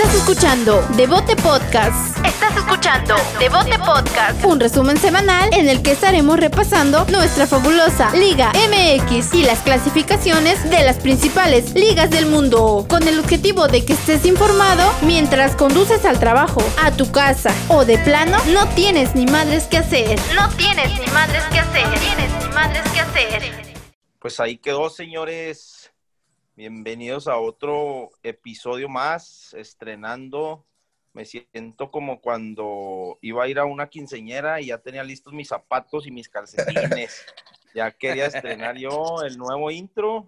Estás escuchando Devote Podcast. Estás escuchando Devote Podcast. Un resumen semanal en el que estaremos repasando nuestra fabulosa Liga MX y las clasificaciones de las principales ligas del mundo. Con el objetivo de que estés informado mientras conduces al trabajo, a tu casa o de plano no tienes ni madres que hacer. No tienes ni madres que hacer. No tienes ni madres que hacer. Pues ahí quedó, señores. Bienvenidos a otro episodio más, estrenando. Me siento como cuando iba a ir a una quinceñera y ya tenía listos mis zapatos y mis calcetines. ya quería estrenar yo el nuevo intro.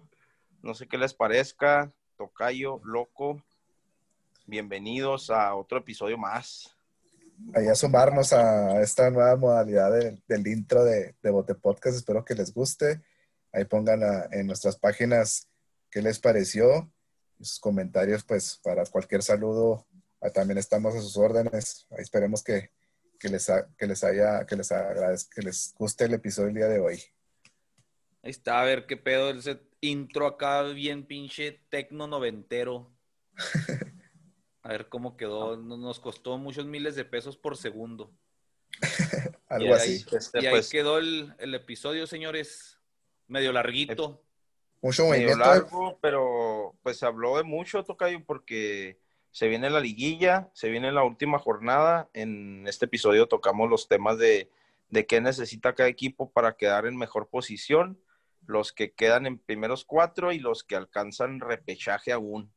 No sé qué les parezca. Tocayo, loco. Bienvenidos a otro episodio más. Ahí a sumarnos a esta nueva modalidad del intro de, de Bote Podcast. Espero que les guste. Ahí pongan en nuestras páginas qué les pareció. Sus comentarios, pues, para cualquier saludo, ah, también estamos a sus órdenes. Ahí esperemos que, les, que les haya, que les agradezca, que les guste el episodio del día de hoy. Ahí está, a ver qué pedo ese intro acá bien pinche tecno noventero. A ver cómo quedó. Nos costó muchos miles de pesos por segundo. Algo así. y ahí pues, quedó el, el, episodio, señores. Medio larguito. Mucho medio largo, pero pues se habló de mucho, Tocayo, porque se viene la liguilla, se viene la última jornada. En este episodio tocamos los temas de, de qué necesita cada equipo para quedar en mejor posición, los que quedan en primeros cuatro y los que alcanzan repechaje aún.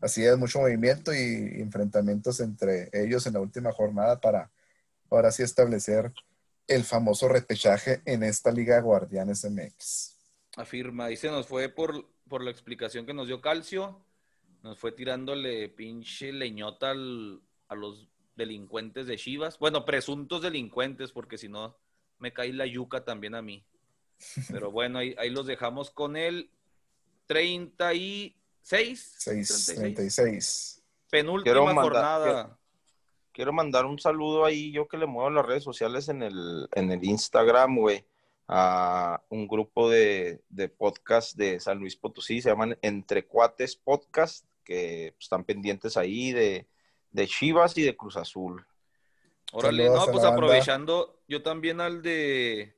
Así es, mucho movimiento y enfrentamientos entre ellos en la última jornada para ahora sí establecer el famoso repechaje en esta Liga Guardianes MX. Afirma, y se nos fue por, por la explicación que nos dio Calcio, nos fue tirándole pinche leñota a los delincuentes de Chivas. Bueno, presuntos delincuentes, porque si no, me cae la yuca también a mí. Pero bueno, ahí, ahí los dejamos con el 36. 6, 36. Penúltima jornada. Quiero, mandar un saludo ahí, yo que le muevo las redes sociales en el, en el Instagram, güey a un grupo de, de podcast de San Luis Potosí, se llaman Entre Cuates Podcast, que están pendientes ahí de, de Chivas y de Cruz Azul. Órale, no, pues aprovechando, yo también al de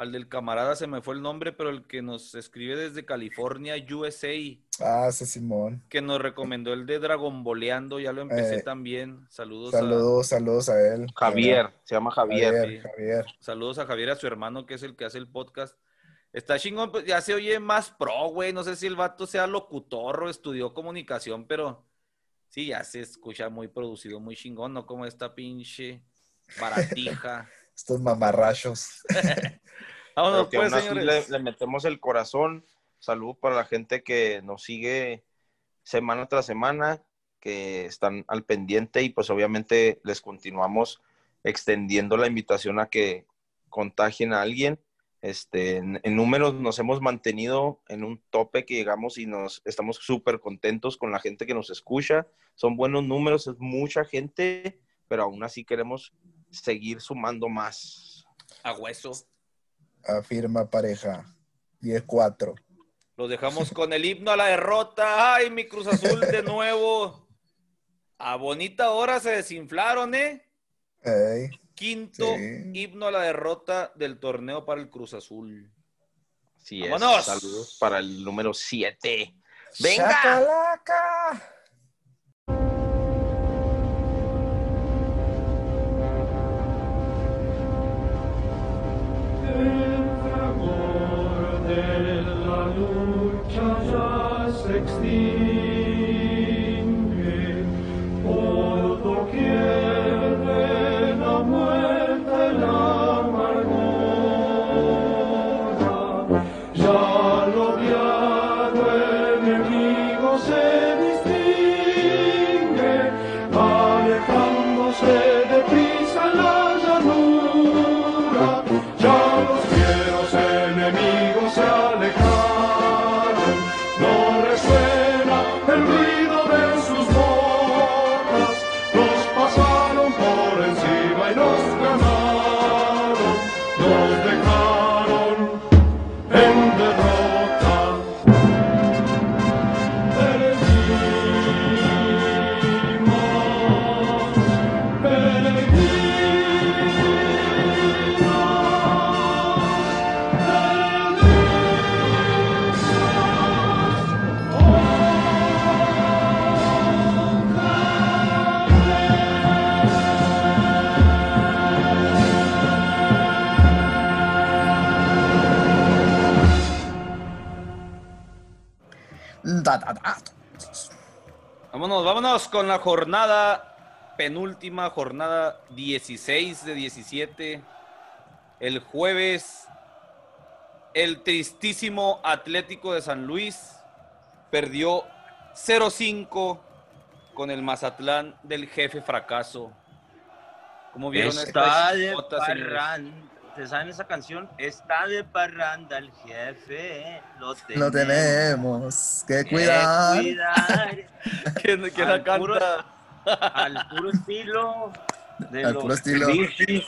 al del camarada se me fue el nombre, pero el que nos escribe desde California, USA. Ah, ese Simón. Que nos recomendó el de Dragon Boleando, ya lo empecé eh, también. Saludos. Saludos, saludos a él. Javier, se llama Javier. Javier, Saludos a Javier, a su hermano, que es el que hace el podcast. Está chingón, pues ya se oye más pro, güey. No sé si el vato sea locutor o estudió comunicación, pero sí, ya se escucha muy producido, muy chingón, no como esta pinche baratija. Estos mamarrachos. Vámonos, pues, señores. Le, metemos el corazón. Salud para la gente que nos sigue semana tras semana, que están al pendiente y pues obviamente les continuamos extendiendo la invitación a que contagien a alguien. Este, en, números nos hemos mantenido en un tope que llegamos y nos estamos súper contentos con la gente que nos escucha. Son buenos números, es mucha gente, pero aún así queremos seguir sumando más. A hueso. Afirma pareja. 10-4. Los dejamos con el himno a la derrota. Ay, mi Cruz Azul de nuevo. A bonita hora se desinflaron, ¿eh? Quinto himno a la derrota del torneo para el Cruz Azul. Sí, Vámonos. Saludos para el número 7. ¡Venga! Ya Vámonos, con la jornada, penúltima jornada 16 de 17. El jueves, el tristísimo Atlético de San Luis perdió 0-5 con el Mazatlán del jefe fracaso. ¿Cómo vieron Está de parranda. ¿Te saben esa canción? Está de parranda el jefe. Lo tenemos, lo tenemos que cuidar. Que cuidar. ¿Quién, la canta? al puro estilo de al los puro estilo.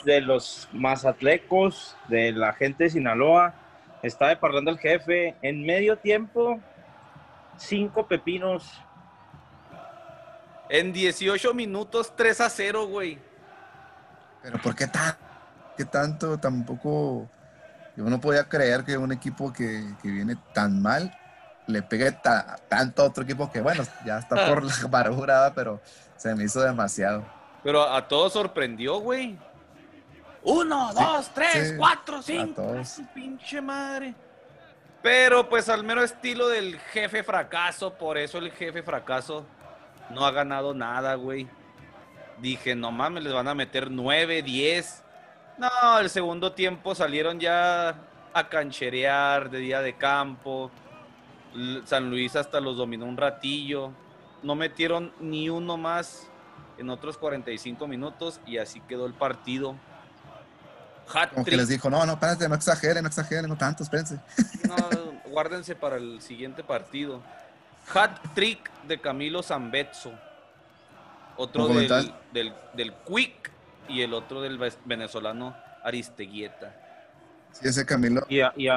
de los mazatlecos, de la gente de Sinaloa. Está de parranda el jefe. En medio tiempo, cinco pepinos. En 18 minutos, 3 a 0, güey. Pero ¿por qué, tan, qué tanto? Tampoco. Yo no podía creer que un equipo que, viene tan mal le pegue tanto a otro equipo que, bueno, ya está por la barura, pero se me hizo demasiado. Pero a todos sorprendió, güey. Uno, dos, tres, cuatro, cinco. Su pinche madre. Pero pues al menos estilo del jefe fracaso, por eso el jefe fracaso no ha ganado nada, güey. Dije, no mames, les van a meter 9, 10. No, el segundo tiempo salieron ya a cancherear de día de campo. San Luis hasta los dominó un ratillo. No metieron ni uno más en otros 45 minutos y así quedó el partido. Como que les dijo, no, no, espérate, no exageren, no exageren, no tanto, espérense. No, guárdense para el siguiente partido. Hat trick de Camilo Zambetso. Otro del, del, Quick y el otro del venezolano Aristeguieta. Sí, ese Camilo,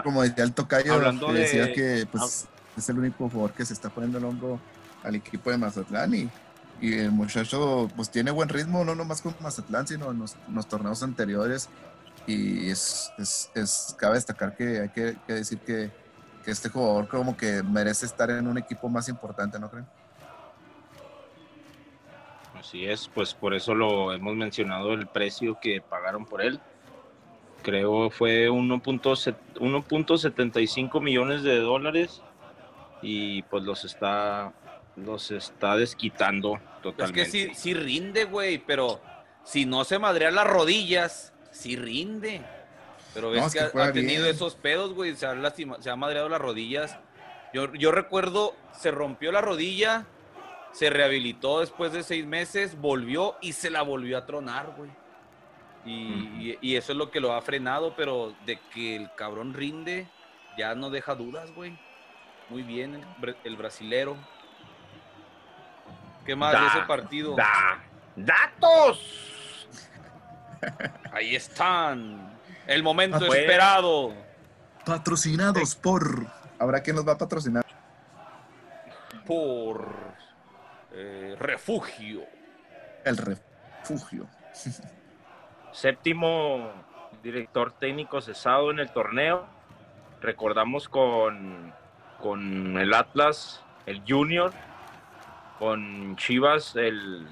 como decía el tocayo, decía que pues, es el único jugador que se está poniendo el hombro al equipo de Mazatlán y, y el muchacho pues tiene buen ritmo, no nomás con Mazatlán, sino en los, torneos anteriores y es, es, cabe destacar que hay que, decir que, que, este jugador como que merece estar en un equipo más importante, ¿no creen? Así es, pues por eso lo hemos mencionado el precio que pagaron por él. Creo fue 1.75 millones de dólares y pues los está los está desquitando totalmente. Es que sí, sí rinde, güey, pero si no se madrea las rodillas, sí rinde. Pero ves que, ha, tenido esos pedos, güey, se ha, se ha madreado las rodillas. Yo, yo recuerdo, se rompió la rodilla se rehabilitó después de seis meses, volvió y se la volvió a tronar, güey. Y, eso es lo que lo ha frenado, pero de que el cabrón rinde, ya no deja dudas, güey. Muy bien el, brasilero. ¿Qué más de ese partido? ¡Datos! Ahí están. El momento ah, esperado. Patrocinados por. ¿Habrá quién nos va a patrocinar? Por eh, refugio. El refugio. Séptimo director técnico cesado en el torneo. Recordamos con, con el Atlas, el Junior, con Chivas, el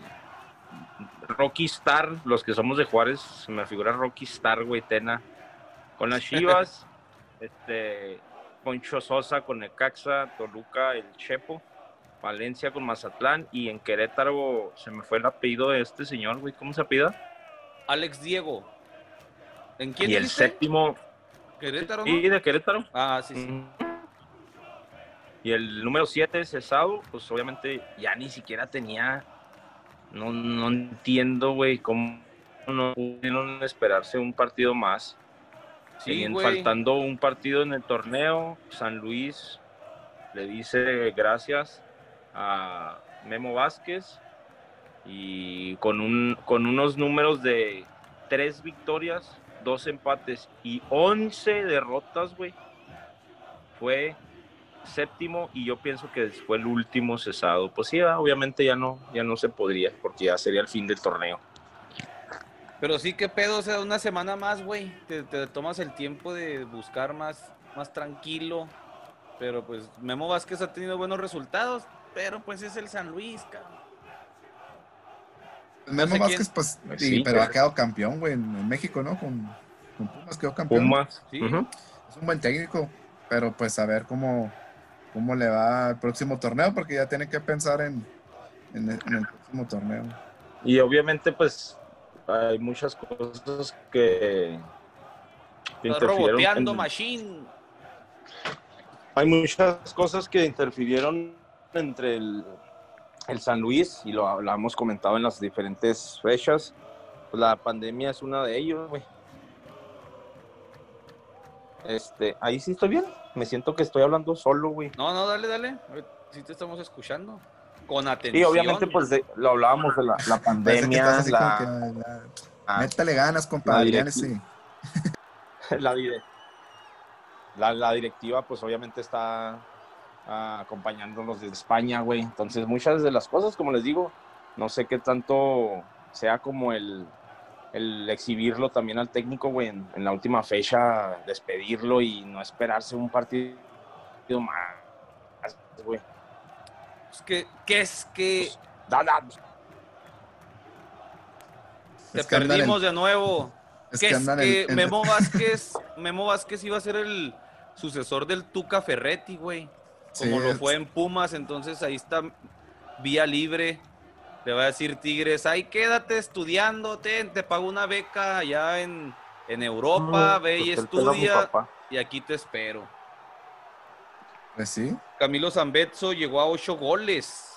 Rocky Star, los que somos de Juárez, se me figura Rocky Star, güey, Tena. Con las Chivas, este, Poncho Sosa con el Caxa, Toluca, el Chepo Valencia con Mazatlán y en Querétaro se me fue el apellido de este señor, güey. ¿Cómo se apellida? Alex Diego. ¿En quién Y el séptimo. ¿Querétaro? Y de Querétaro. Ah, sí, sí. Y el número 7, Cesado, pues obviamente ya ni siquiera tenía. No, no entiendo, güey, cómo no pudieron esperarse un partido más. Siguen faltando un partido en el torneo. San Luis le dice gracias a Memo Vázquez y con, un, con unos números de tres victorias, dos empates y once derrotas, güey. Fue séptimo y yo pienso que fue el último cesado. Pues sí, obviamente ya no, ya no se podría porque ya sería el fin del torneo. Pero sí, qué pedo, o sea, una semana más, güey. Te, tomas el tiempo de buscar más, más tranquilo. Pero pues Memo Vázquez ha tenido buenos resultados. Pero pues es el San Luis, cabrón. Memo Vázquez, pues, sí, pero ha quedado campeón, güey, en, México, ¿no? Con, Pumas quedó campeón. Pumas. Sí. Es un buen técnico, pero pues a ver cómo, cómo le va el próximo torneo, porque ya tiene que pensar en, en, el, próximo torneo. Y obviamente, pues, hay muchas cosas que, interfirieron. Machine. Hay muchas cosas que interfirieron entre el, el San Luis, y lo, lo, hemos comentado en las diferentes fechas. Pues la pandemia es una de ellos, güey. Este, ahí sí estoy bien. Me siento que estoy hablando solo, güey. No, no, dale, dale. Sí te estamos escuchando. Con atención. Sí, obviamente, pues lo hablábamos de la, la pandemia. la... Ah. Métale ganas, compadre. La, sí. la, la, directiva, pues obviamente está acompañándonos desde España, güey. Entonces, muchas de las cosas, como les digo, no sé qué tanto sea como el, el exhibirlo también al técnico, güey, en, la última fecha, despedirlo y no esperarse un partido más, güey. Es que, ¿qué es que? Pues, Te perdimos de nuevo. Es ¿Qué es que Memo Vázquez, Memo Vázquez iba a ser el sucesor del Tuca Ferretti, güey. Como lo fue en Pumas, entonces ahí está vía libre le va a decir Tigres, ay, quédate estudiando, te, te pago una beca allá en, Europa, ve y pues estudia, y aquí te espero. Pues sí. Camilo Zambetso llegó a ocho goles.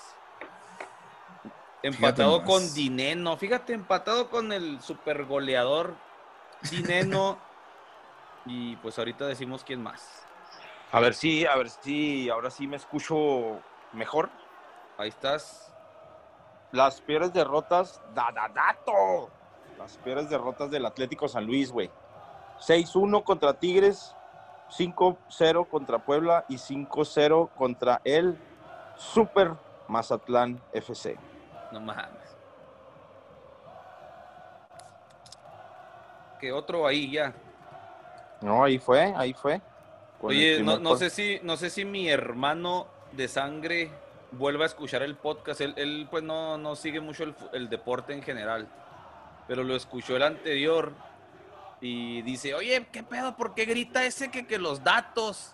Empatado con Dineno. Fíjate, empatado con el super goleador Dineno. y pues ahorita decimos quién más. A ver si, a ver si ahora sí me escucho mejor. Ahí estás. Las peores derrotas, da, dato. Las peores derrotas del Atlético San Luis, güey. 6-1 contra Tigres, 5-0 contra Puebla y 5-0 contra el Super Mazatlán FC. No mames. Que otro ahí ya. No, ahí fue, ahí fue. Oye, no, no sé si, no sé si mi hermano de sangre vuelva a escuchar el podcast. Él, pues no, no, sigue mucho el, deporte en general, pero lo escuchó el anterior y dice, oye, ¿qué pedo? ¿Por qué grita ese que, que los datos?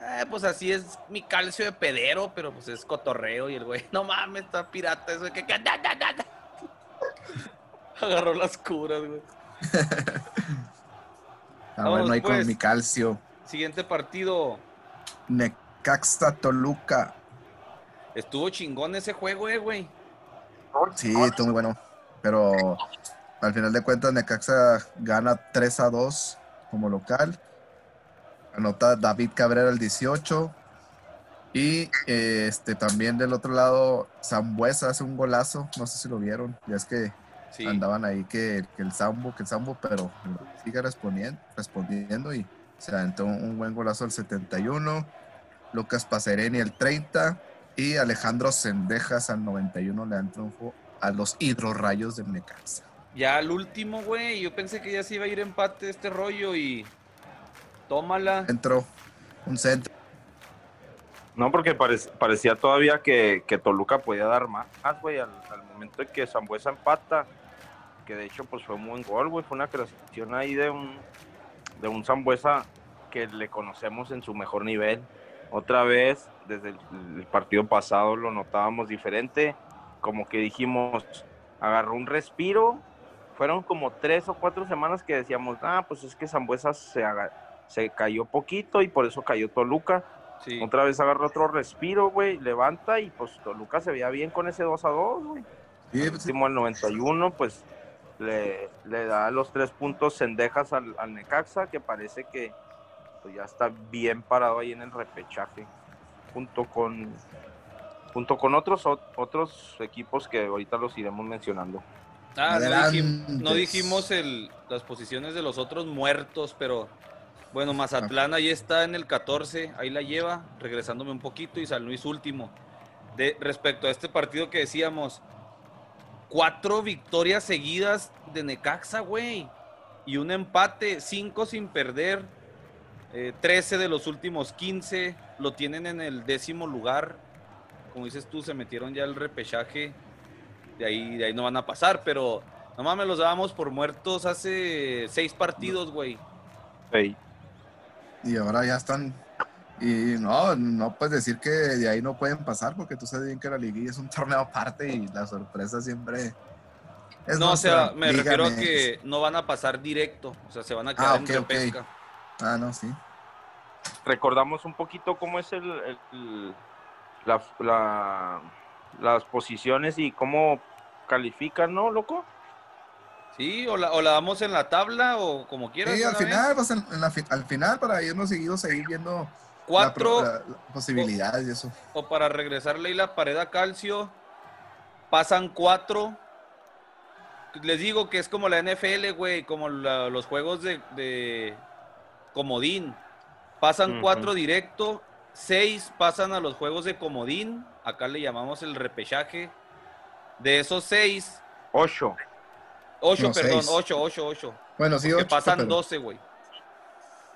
Eh, pues así es mi calcio de pedero, pero pues es cotorreo y el güey, no mames, está pirata eso que... que Agarró las curas, güey. ah, bueno, ahí con pues. mi calcio. Siguiente partido. Necaxa Toluca. Estuvo chingón ese juego, eh, güey. Sí, estuvo muy bueno. Pero al final de cuentas, Necaxa gana 3 a 2 como local. Anota David Cabrera el 18. Y este también del otro lado, Zambuesa hace un golazo. No sé si lo vieron. Ya es que andaban ahí que, el Zambo, que el Zambo, pero sigue respondiendo, respondiendo y se aventó un buen golazo al 71. Lucas Pacereni el 30 y Alejandro Sendejas al 91 le dan triunfo a los hidrorrayos de Necaxa. Ya al último, güey, yo pensé que ya se iba a ir empate este rollo y tómala. Entró un centro. No, porque parecía todavía que, Toluca podía dar más, güey, al, momento de que Zambuesa empata, que de hecho pues fue un buen gol, güey, fue una creación ahí de un, de un Zambuesa que le conocemos en su mejor nivel. Otra vez desde el, partido pasado lo notábamos diferente, como que dijimos, agarró un respiro, fueron como tres o cuatro semanas que decíamos, ah, pues es que Zambuesa se, se cayó poquito y por eso cayó Toluca. Otra vez agarró otro respiro, güey, levanta y pues Toluca se veía bien con ese 2 a 2, güey. Sí, pues, último al 91, pues le, le, da los tres puntos cendejas al, al Necaxa, que parece que pues, ya está bien parado ahí en el repechaje junto con junto con otros otros equipos que ahorita los iremos mencionando. Ah, no dijimos, el, las posiciones de los otros muertos, pero bueno, Mazatlán ahí está en el 14, ahí la lleva, regresándome un poquito, y San Luis último. De, respecto a este partido que decíamos, cuatro victorias seguidas de Necaxa, güey, y un empate, cinco sin perder, 13 eh, de los últimos 15 lo tienen en el décimo lugar. Como dices tú, se metieron ya el repechaje. De ahí, de ahí no van a pasar, pero no mames, los dábamos por muertos hace seis partidos, güey. Y ahora ya están, Y no, no puedes decir que de ahí no pueden pasar, porque tú sabes bien que la liguilla es un torneo aparte y la sorpresa siempre es No, o sea, me refiero a que no van a pasar directo, o sea, se van a quedar ah, en pesca. Ah, no, sí. Recordamos un poquito cómo es el, la, las posiciones y cómo califican, ¿no, loco? Sí, o la, o la damos en la tabla o como quieras. Sí, al final, pues al final para irnos seguidos seguir viendo cuatro posibilidades y eso. O para regresarle la pared a calcio, pasan cuatro. Les digo que es como la NFL, güey, como los juegos de, comodín. Pasan cuatro directo, seis pasan a los juegos de comodín. Acá le llamamos el repechaje. De esos seis. Ocho. Ocho, perdón, ocho, ocho, ocho. Bueno, sí, ocho. pasan doce, güey.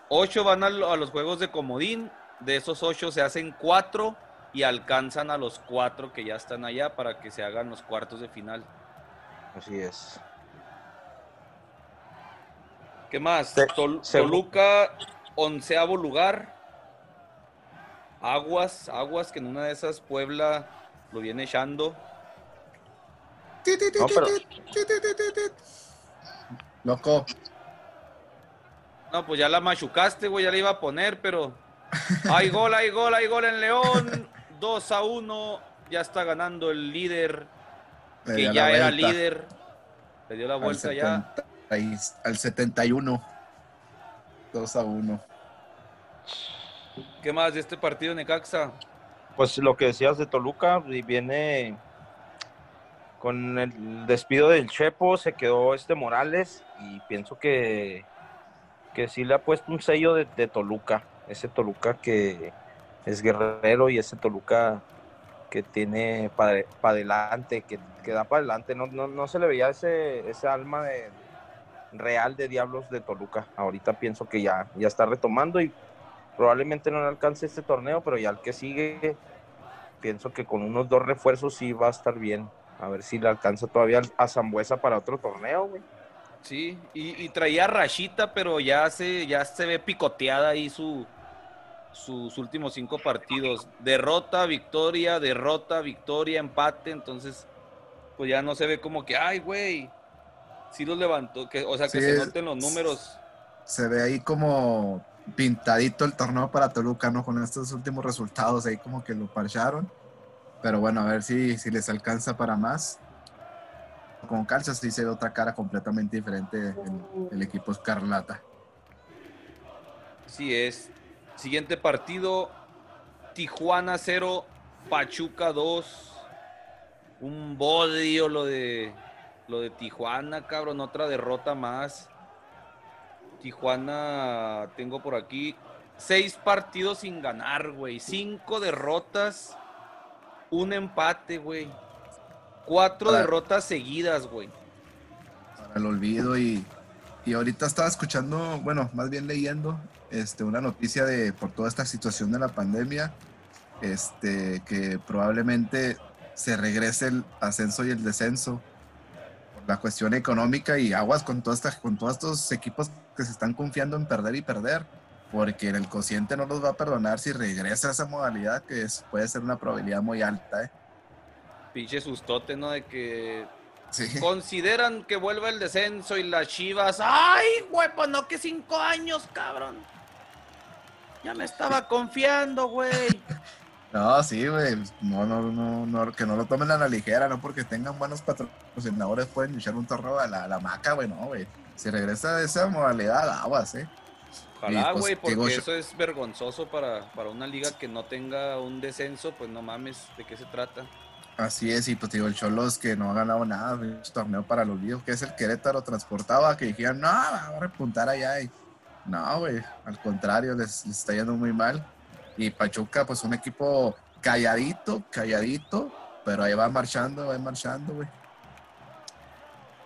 Ocho van a, los juegos de comodín. De esos ocho se hacen cuatro y alcanzan a los cuatro que ya están allá para que se hagan los cuartos de final. Así es. ¿Qué más? Toluca, onceavo lugar. Aguas, Aguas, que en una de esas Puebla lo viene echando. Loco. No, pues ya la machucaste, güey, ya la iba a poner, pero. Hay gol, hay gol, hay gol en León. 2 a 1. Ya está ganando el líder. Que ya era líder. Le dio la vuelta ya. Al 71. 2 a 1. ¿Qué más de este partido, Necaxa? Pues lo que decías de Toluca, viene con el despido del Chepo, se quedó este Morales y pienso que, que sí le ha puesto un sello de, Toluca, ese Toluca que es guerrero y ese Toluca que tiene para adelante, que, que, da para adelante, no, no, se le veía ese, ese alma de, real de Diablos de Toluca. Ahorita pienso que ya, ya está retomando y probablemente no le alcance este torneo, pero ya el que sigue, pienso que con unos dos refuerzos sí va a estar bien. A ver si le alcanza todavía a Zambuesa para otro torneo, güey. Sí, y, traía Rashita, pero ya se, ya se ve picoteada ahí su, sus últimos cinco partidos. Derrota, victoria, derrota, victoria, empate. Entonces, pues ya no se ve como que, ay, güey, sí los levantó. Que, o sea, que se noten los números. Se ve ahí como pintadito el torneo para Toluca, ¿no? Con estos últimos resultados ahí como que lo parcharon. Pero bueno, a ver si, si les alcanza para más. Con Calzas sí se ve otra cara completamente diferente el, el equipo Escarlata. Sí es. Siguiente partido, Tijuana 0, Pachuca 2. Un bodio lo de lo de Tijuana, cabrón, otra derrota más. Tijuana, tengo por aquí seis partidos sin ganar, güey. Cinco derrotas un empate, güey. Cuatro derrotas seguidas, güey. Para el olvido y, y ahorita estaba escuchando, bueno, más bien leyendo este, una noticia de por toda esta situación de la pandemia, este, que probablemente se regrese el ascenso y el descenso por la cuestión económica y aguas con, toda esta, con todos estos equipos que se están confiando en perder y perder porque el cociente no los va a perdonar si regresa a esa modalidad, que es, puede ser una probabilidad muy alta. ¿eh? Pinche sustote, ¿no? De que consideran que vuelva el descenso y las chivas. ¡Ay, güey! Pues no, que cinco años, cabrón. Ya me estaba confiando, güey. No, sí, güey. No, no, no, no, que no lo tomen a la ligera, no porque tengan buenos patrocinadores pueden echar un torno a la, la maca, güey, no, güey. Si regresa a esa modalidad, aguas, eh. Ojalá, pues, güey, porque eso es vergonzoso para, una liga que no tenga un descenso, pues no mames, ¿de qué se trata? Así es, y pues digo, el Cholos que no ha ganado nada, un torneo para los viejos, que es el Querétaro transportaba, que dijeron, no, va a repuntar allá. Y, no, güey, al contrario, les, está yendo muy mal. Y Pachuca, pues un equipo calladito, calladito, pero ahí va marchando, va marchando, güey.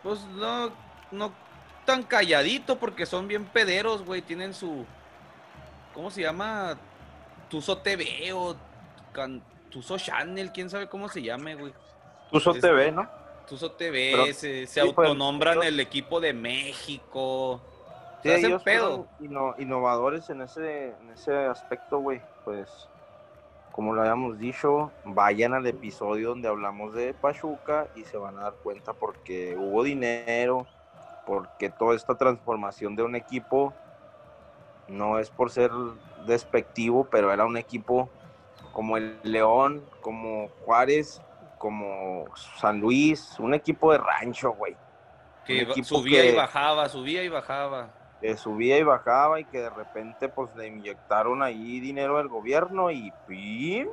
Pues no, no tan calladito porque son bien pederos, güey. Tienen su. ¿Cómo se llama? Tuso TV o Tuso Channel, quién sabe cómo se llame, güey. Tuso TV, ¿no? Tuso TV, se, autonombran el equipo de México. Sí, ellos pedo. innovadores en ese, en ese aspecto, güey. Pues, como lo habíamos dicho, vayan al episodio donde hablamos de Pachuca y se van a dar cuenta porque hubo dinero, porque toda esta transformación de un equipo no es por ser despectivo, pero era un equipo como el León, como Juárez, como San Luis, un equipo de rancho, güey. Que subía y bajaba, subía y bajaba. Que subía y bajaba y que de repente pues le inyectaron ahí dinero del gobierno y ¡pim!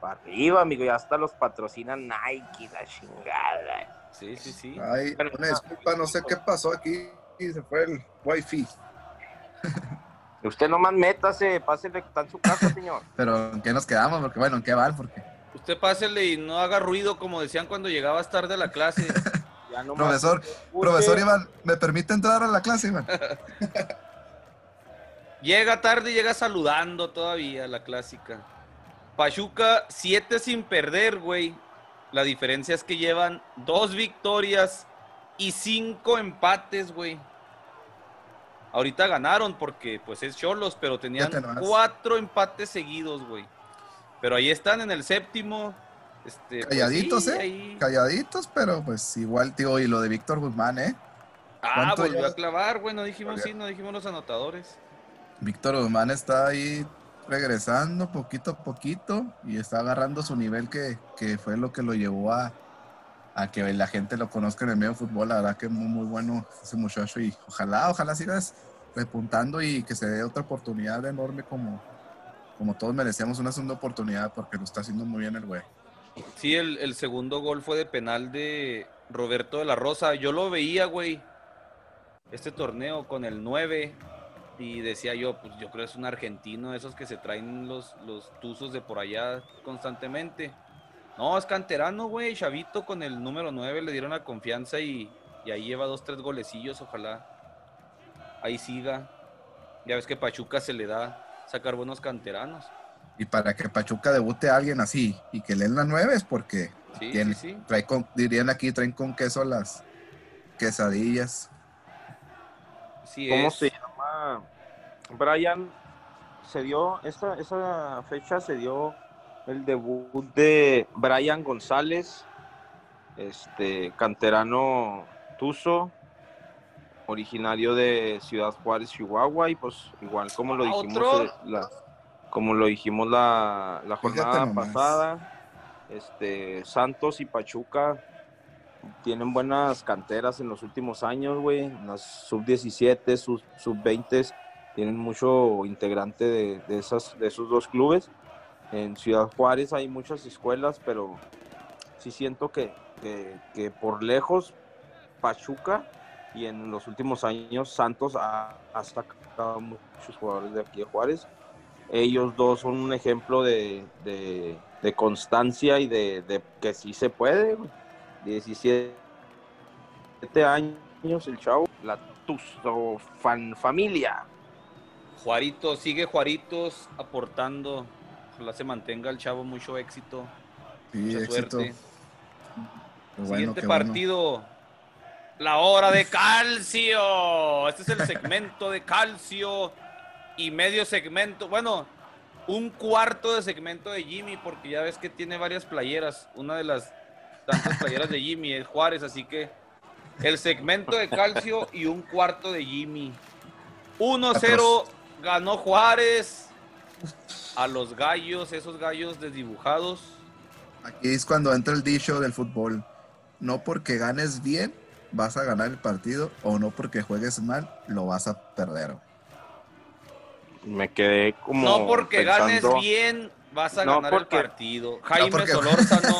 para arriba, amigo, y hasta los patrocinan Nike, la chingada. Sí, sí, sí. Ay, una disculpa, no sé qué pasó aquí y se fue el wifi. Usted nomás métase, pásele, está en su casa, señor. Pero ¿en qué nos quedamos? Porque bueno, ¿en qué van? Porque... Usted pásele y no haga ruido como decían cuando llegabas tarde a la clase. profesor, profesor Iván, ¿me permite entrar a la clase, Iván? llega tarde y llega saludando todavía, la clásica. Pachuca, siete sin perder, güey. La diferencia es que llevan dos victorias y cinco empates, güey. Ahorita ganaron porque pues es Cholos, pero tenían cuatro empates seguidos, güey. Pero ahí están en el séptimo. Este, pues, Calladitos, ¿eh? Calladitos, pero pues igual, tío, y lo de Víctor Guzmán, ¿eh? Ah, volvió a clavar, güey, no dijimos sí, no dijimos los anotadores. Víctor Guzmán está ahí regresando poquito a poquito y está agarrando su nivel que, que fue lo que lo llevó a, a que la gente lo conozca en el medio fútbol. La verdad que muy, muy bueno ese muchacho y ojalá, ojalá sigas repuntando y que se dé otra oportunidad enorme como, como todos merecíamos una segunda oportunidad porque lo está haciendo muy bien el güey. Sí, el, el segundo gol fue de penal de Roberto de la Rosa. Yo lo veía, güey, este torneo con el 9 y decía yo, pues yo creo que es un argentino, esos que se traen los, los tuzos de por allá constantemente. No, es canterano, güey. Chavito con el número 9 le dieron la confianza y, ahí lleva dos, tres golecillos. Ojalá ahí siga. Ya ves que Pachuca se le da sacar buenos canteranos. Y para que Pachuca debute a alguien así y que le den la 9 es porque Trae dirían aquí, traen con queso las quesadillas. ¿Cómo se llama? Brian se dio, esa, esa fecha se dio el debut de Brian González, este canterano Tuzo, originario de Ciudad Juárez, Chihuahua, y pues igual como lo dijimos eh, la, como lo dijimos la, jornada pasada, este Santos y Pachuca tienen buenas canteras en los últimos años, güey. Las sub 17, sub, sub 20 tienen mucho integrante de, de, esas, de esos dos clubes. En Ciudad Juárez hay muchas escuelas, pero sí siento que, por lejos Pachuca y en los últimos años Santos ha, sacado muchos jugadores de aquí de Juárez. Ellos dos son un ejemplo de, constancia y de, que sí se puede. 17 años el chavo, la Tuzo fan familia. Juarito, sigue Juaritos aportando ojalá se mantenga el chavo, mucho éxito. mucha suerte. Siguiente partido. La hora de calcio. Este es el segmento de calcio y medio segmento. Bueno, un cuarto de segmento de Jimmy, porque ya ves que tiene varias playeras. Una de las tantas playeras de Jimmy es Juárez, así que el segmento de calcio y un cuarto de Jimmy. 1-0 ganó Juárez a los gallos, esos gallos desdibujados. Aquí es cuando entra el dicho del fútbol. No porque ganes bien vas a ganar el partido o no porque juegues mal lo vas a perder. Me quedé como. No porque ganes bien vas a ganar el partido. Jaime Solórzano,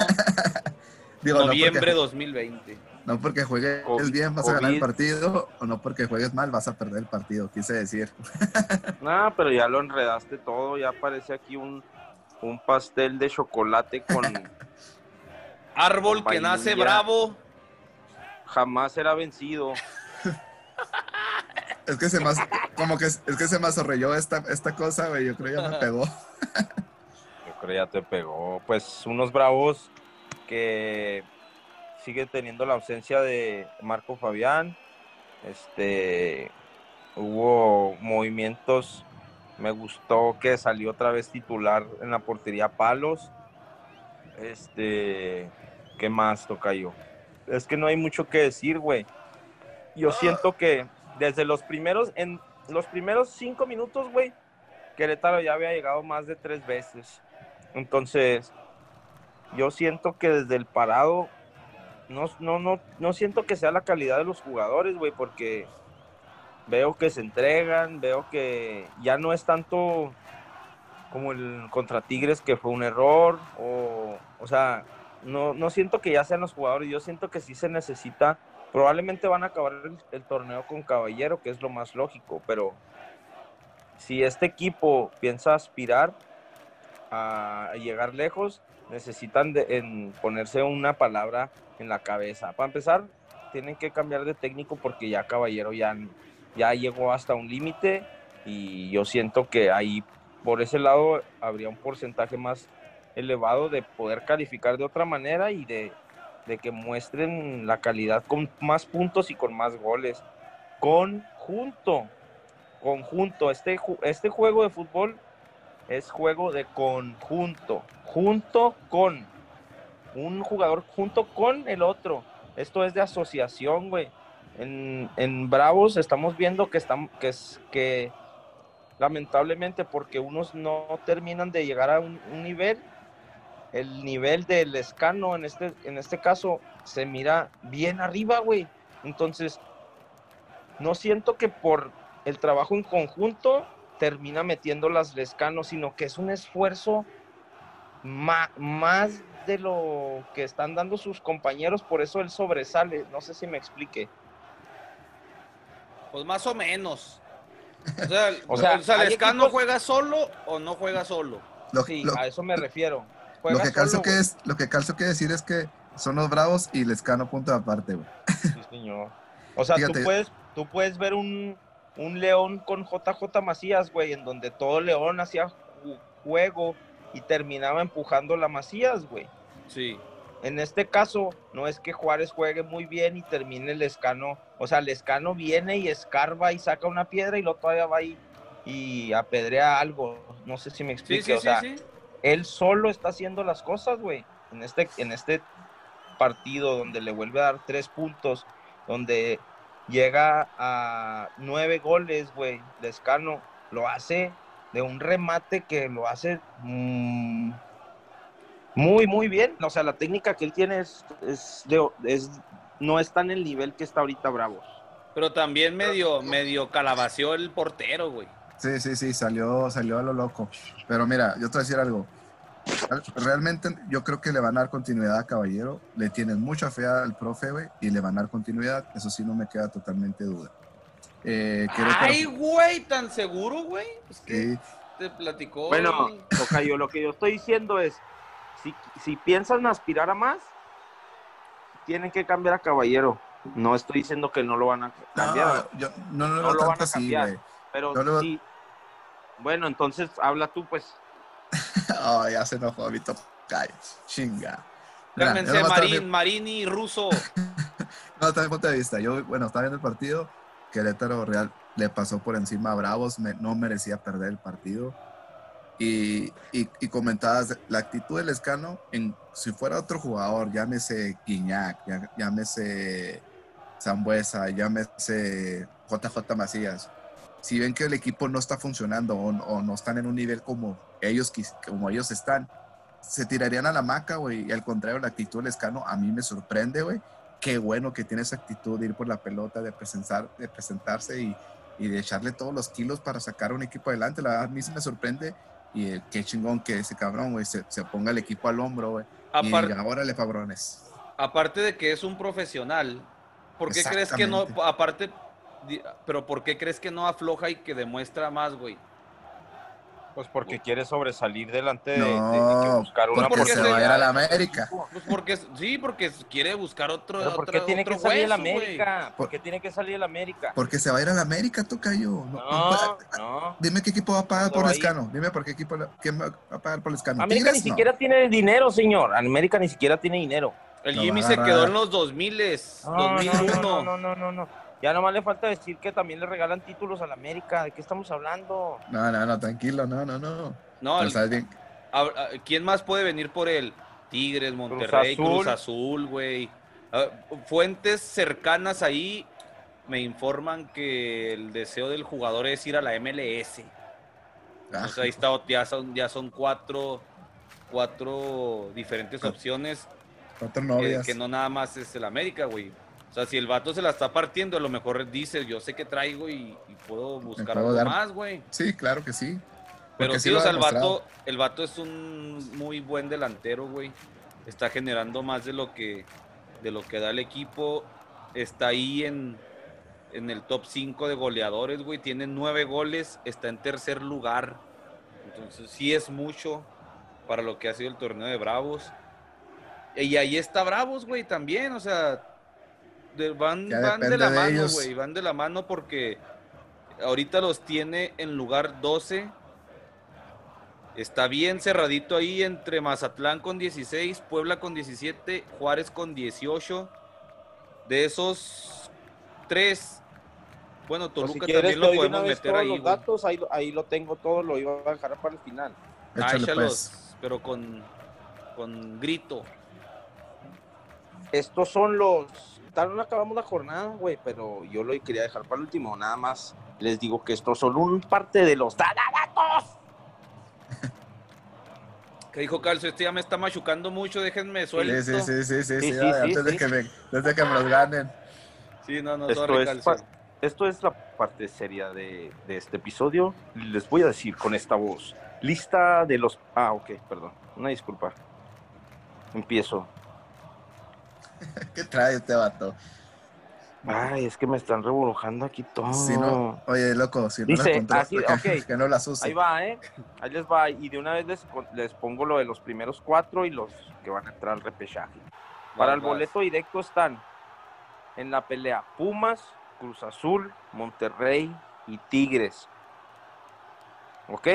noviembre 2020. No porque juegues bien vas a ganar el partido, o no porque juegues mal vas a perder el partido, quise decir. no, pero ya lo enredaste todo, ya aparece aquí un, pastel de chocolate con... Árbol que nace bravo. Jamás será vencido. es que se me como que es que se me azorrelló esta, esta cosa, güey, yo creo ya me pegó. yo creo ya te pegó. Pues unos bravos que sigue teniendo la ausencia de Marco Fabián. Este, hubo movimientos. Me gustó que salió otra vez titular en la portería Palos. Este, ¿qué más toca yo? Es que no hay mucho que decir, güey. Yo siento que desde los primeros, en los primeros cinco minutos, güey, Querétaro ya había llegado más de tres veces. Entonces, yo siento que desde el parado, no, no, no, no siento que sea la calidad de los jugadores, güey, porque veo que se entregan, veo que ya no es tanto como el contra Tigres que fue un error, o, o sea, no, no siento que ya sean los jugadores, yo siento que sí se necesita, probablemente van a acabar el torneo con Caballero, que es lo más lógico, pero si este equipo piensa aspirar a llegar lejos, necesitan en ponerse una palabra en la cabeza. Para empezar, tienen que cambiar de técnico porque ya Caballero ya, ya llegó hasta un límite y yo siento que ahí por ese lado habría un porcentaje más elevado de poder calificar de otra manera y de, de que muestren la calidad con más puntos y con más goles. Conjunto, conjunto. Este, este juego de fútbol es juego de conjunto, junto con un jugador, junto con el otro. Esto es de asociación, güey. En, Bravos estamos viendo que, están, que, es, que lamentablemente porque unos no terminan de llegar a un, nivel, el nivel del escano en este, en este caso se mira bien arriba, güey. Entonces, no siento que por el trabajo en conjunto termina metiendo las Lescano, sino que es un esfuerzo más de lo que están dando sus compañeros, por eso él sobresale. No sé si me explique. Pues más o menos. O sea, o sea, Lescano juega solo o no juega solo. sí, a eso me refiero. Lo que, calzo que es, lo que calzo que decir es que son los bravos y Lescano punto aparte, güey. Sí, señor. O sea, tú puedes, tú puedes ver un, un León con JJ Macías, güey, en donde todo León hacía juego y terminaba empujando la Macías, güey. Sí. En este caso, no es que Juárez juegue muy bien y termine el escano. O sea, el escano viene y escarba y saca una piedra y lo todavía va y, y apedrea algo. No sé si me explico. o sea, él solo está haciendo las cosas, güey. En este, en este partido donde le vuelve a dar tres puntos, donde llega a nueve goles, güey, Lescano, lo hace de un remate que lo hace mm, muy, muy bien. O sea, la técnica que él tiene es, es, no está en el nivel que está ahorita Bravos. Pero también medio, medio calabació el portero, güey. Sí, sí, sí, salió, salió a lo loco. Pero mira, yo te voy a decir algo. Realmente yo creo que le van a dar continuidad a Caballero. Le tienen mucha fe al profe, güey, y le van a dar continuidad. Eso sí, no me queda totalmente duda. Eh, Ay, güey, tan seguro, güey. Es que te platicó. Bueno, yo lo que yo estoy diciendo es: si, si piensan aspirar a más, tienen que cambiar a Caballero. No estoy diciendo que no lo van a cambiar. No, yo, no, lo van a cambiar. pero sí. Bueno, entonces habla tú, pues. Oh, ya se enojó mi tocayo. Chinga. Cálmense, Marín, Marini, Ruso. no, está mi punto de vista. Yo, bueno, estaba viendo el partido. Querétaro Real le pasó por encima a Bravos. no merecía perder el partido. Y, y, y, comentabas la actitud del Escano, en, si fuera otro jugador, llámese Guiñac, llámese Zambuesa, llámese JJ Macías, si ven que el equipo no está funcionando o, no están en un nivel como ellos, como ellos están, se tirarían a la maca, güey. Y al contrario, la actitud del Escano a mí me sorprende, güey. Qué bueno que tiene esa actitud de ir por la pelota, de, presentar, de presentarse y, y de echarle todos los kilos para sacar a un equipo adelante. La verdad, a mí se me sorprende y eh, qué chingón que ese cabrón, güey, se, se, ponga el equipo al hombro, güey. y ahora le fabrones. Aparte de que es un profesional, ¿por qué crees que no, aparte pero ¿por qué crees que no afloja y que demuestra más, güey? Pues porque quiere sobresalir delante de, no, buscar una porque se va a la América. Pues porque sí, porque quiere buscar otro. ¿Pero ¿Por qué tiene que salir la América? ¿Por qué tiene que salir la América? Porque se va a ir a la América, Tocayo. No, no, no. Dime qué equipo va a pagar por Lescano. Dime por qué equipo quién va a pagar por Lescano. América ni siquiera tiene dinero, señor. América ni siquiera tiene dinero. El Jimmy se quedó en los 2000 no, 2001. No, no, no, no, no. Ya nomás le falta decir que también le regalan títulos a la América. ¿De qué estamos hablando? No, no, no, tranquilo, no, no, no. No, ¿quién más puede venir por él? Tigres, Monterrey, Cruz Azul, güey. Fuentes cercanas ahí me informan que el deseo del jugador es ir a la MLS. Ah. ahí está, ya son, ya son cuatro, cuatro diferentes opciones. Cuatro novias. Que, no nada más es el América, güey. O sea, si el vato se la está partiendo, a lo mejor dice, yo sé que traigo y, puedo buscar algo más, güey. Sí, claro que sí. Pero sí, o sea, el vato, el vato es un muy buen delantero, güey. Está generando más de lo que, de lo que da el equipo. Está ahí en, en el top 5 de goleadores, güey. Tiene nueve goles, está en tercer lugar. Entonces sí es mucho para lo que ha sido el torneo de Bravos. Y ahí está Bravos, güey, también. O sea, van, van de la mano, güey. Van de la mano porque ahorita los tiene en lugar 12. Está bien cerradito ahí entre Mazatlán con 16, Puebla con 17, Juárez con 18. De esos tres, bueno, pues Toluca también lo podemos meter ahí. Los datos, ahí, lo tengo todo, lo iba a dejar para el final. Ah, pues. pero con, con grito. Estos son los. Tal no acabamos la jornada, güey, pero yo lo quería dejar para el último. Nada más les digo que estos son un parte de los datos. Que dijo Calcio, este ya me está machucando mucho, déjenme suelto. Sí, sí, sí, sí, sí, antes, De que me, antes que me los ganen. Sí, no, no, Esto Calcio. Esto es la parte seria de, este episodio. Les voy a decir con esta voz. Lista de los... Ah, ok, perdón. Una disculpa. Empiezo. ¿Qué trae este vato? Ay, es que me están reburujando aquí todo. Si no, oye, loco, si no Dice, así, que no las use. Ahí va, ¿eh? Ahí les va. Y de una vez les, les pongo lo de los primeros cuatro y los que van a entrar al repechaje. Para el boleto directo están en la pelea Pumas, Cruz Azul, Monterrey y Tigres. ¿Ok?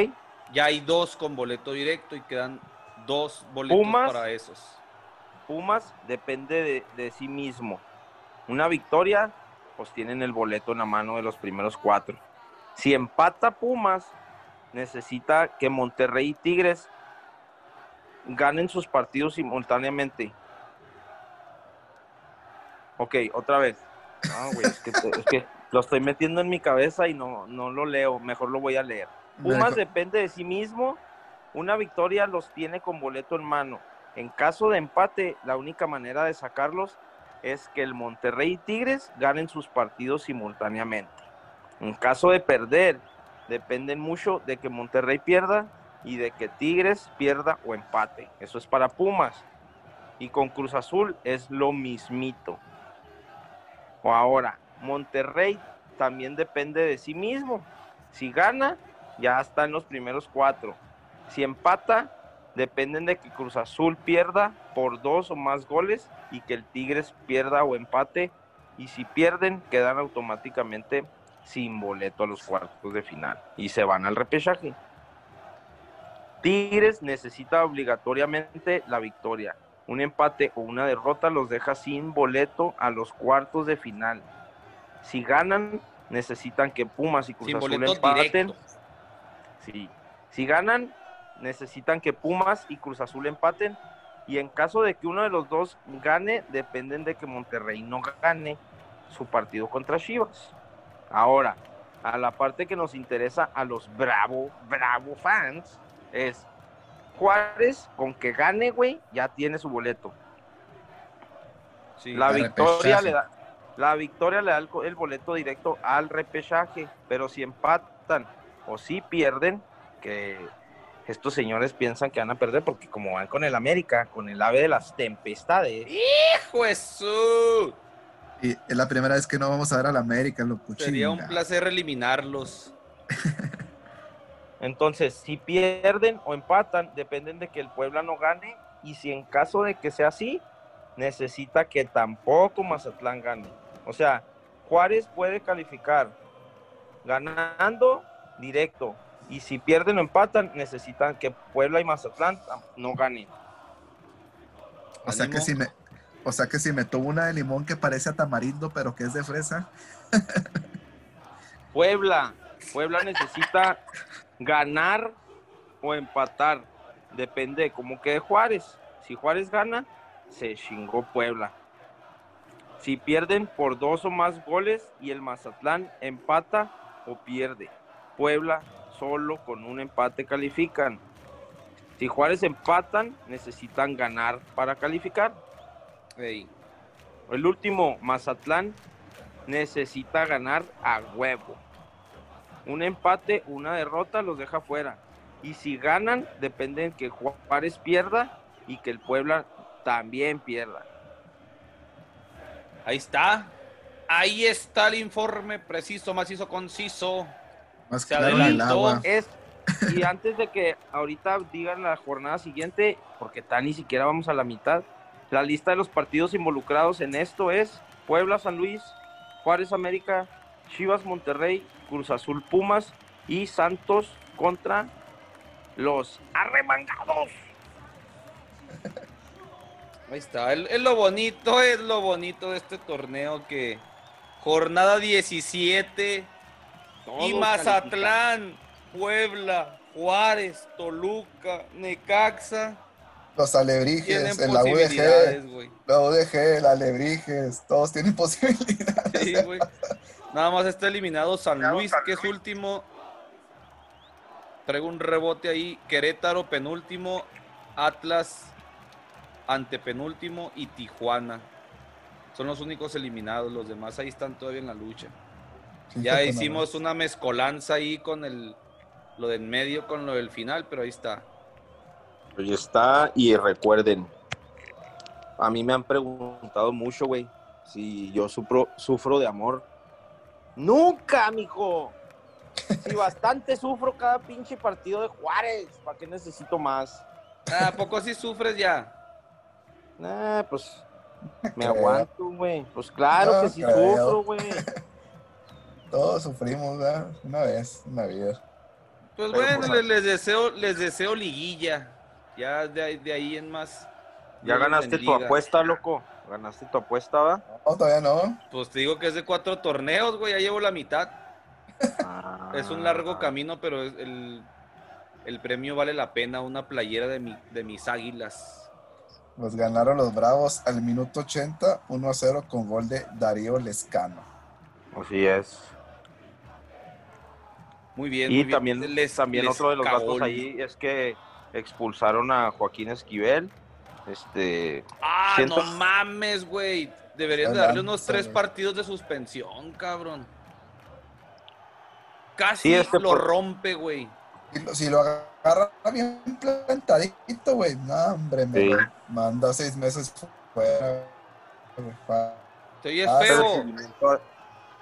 Ya hay dos con boleto directo y quedan dos boletos para esos. Pumas depende de, sí mismo. Una victoria, pues tienen el boleto en la mano de los primeros cuatro. Si empata Pumas, necesita que Monterrey y Tigres ganen sus partidos simultáneamente. Ok, otra vez. Ah, güey, es que, lo estoy metiendo en mi cabeza y no, no lo leo, mejor lo voy a leer. Pumas depende de sí mismo, una victoria los tiene con boleto en mano. En caso de empate, la única manera de sacarlos es que el Monterrey y Tigres ganen sus partidos simultáneamente. En caso de perder, dependen mucho de que Monterrey pierda y de que Tigres pierda o empate. Eso es para Pumas. Y con Cruz Azul es lo mismito. O ahora, Monterrey también depende de sí mismo. Si gana, ya está en los primeros cuatro. Si empata, dependen de que Cruz Azul pierda por dos o más goles y que el Tigres pierda o empate. Y si pierden, quedan automáticamente sin boleto a los cuartos de final y se van al repechaje. Tigres necesita obligatoriamente la victoria un empate o una derrota los deja sin boleto a los cuartos de final. Si ganan, necesitan que Pumas y Cruz Azul empaten. Sí. Si ganan, necesitan que Pumas y Cruz Azul empaten. Y en caso de que uno de los dos gane, dependen de que Monterrey no gane su partido contra Chivas. Ahora, a la parte que nos interesa a los Bravo, Bravo fans, es Juárez, con que gane, güey, ya tiene su boleto. la, victoria le da, la victoria le da el, boleto directo al repechaje, pero si empatan o si pierden, que estos señores piensan que van a perder porque como van con el América, con el ave de las tempestades. ¡Hijo eso! Y es la primera vez que no vamos a ver al América, loco. Sería un placer eliminarlos. Entonces, si pierden o empatan, dependen de que el Puebla no gane. Y si en caso de que sea así, necesita que tampoco Mazatlán gane. O sea, Juárez puede calificar ganando directo. Y si pierden o empatan, necesitan que Puebla y Mazatlán no ganen. O sea que si me, O sea que si me tomo una de limón que parece a tamarindo, pero que es de fresa. Puebla. Puebla necesita ganar o empatar. Depende de cómo quede Juárez. Si Juárez gana, se chingó Puebla. Si pierden por dos o más goles y el Mazatlán empata o pierde. Puebla solo con un empate califican. Si Juárez empatan, necesitan ganar para calificar. El último, Mazatlán, necesita ganar a huevo. Un empate, una derrota los deja fuera. Y si ganan, depende de que Juárez pierda y que el Puebla también pierda. Ahí está. Ahí está el informe preciso, macizo, conciso. Más Se adelantó. Es, y antes de que ahorita digan la jornada siguiente, porque tal ni siquiera vamos a la mitad, la lista de los partidos involucrados en esto es Puebla, San Luis, Juárez, América, Chivas, Monterrey, Cruz Azul, Pumas y Santos contra los arremangados. Ahí está, es, lo bonito, es lo bonito de este torneo que jornada 17 y Mazatlán, Puebla, Juárez, Toluca, Necaxa. Los alebrijes, en la UDG, la UDG, la alebrijes, todos tienen posibilidades. Sí, güey. Nada más está eliminado San Luis, que es último. Traigo un rebote ahí. Querétaro, penúltimo. Atlas, antepenúltimo. Y Tijuana. Son los únicos eliminados. Los demás ahí están todavía en la lucha ya hicimos una mezcolanza ahí con el lo del medio con lo del final, pero ahí está. Ahí está, y recuerden, a mí me han preguntado mucho, güey, si yo sufro, sufro de amor. Nunca, mijo. Si bastante sufro cada pinche partido de Juárez, ¿para qué necesito más? Ah, ¿A poco sí sufres ya? Nah, pues me aguanto, güey. Pues claro que sí sufro, güey. Todos sufrimos, ¿verdad? Una vez, una vida. Pues bueno, pues, les, deseo, les deseo liguilla. Ya de ahí, de ahí en más. Ya ganaste tu apuesta, loco. Ganaste tu apuesta, ¿va? No, todavía no. Pues te digo que es de cuatro torneos, güey. Ya llevo la mitad. Ah. es un largo camino, pero el, el premio vale la pena. Una playera de, mi, de mis águilas. Los ganaron los Bravos al minuto 80, 1 a 0 con gol de Darío Lescano. Así es. Muy bien. Y muy también, también otro de los datos ahí es que expulsaron a Joaquín Esquivel. Este. Ah, no mames, güey. Deberían darle unos tres partidos de suspensión, cabrón. Casi este lo rompe, güey. Si lo agarra bien plantadito, güey. No, hombre, me manda seis meses fuera. Estoy ah, feo.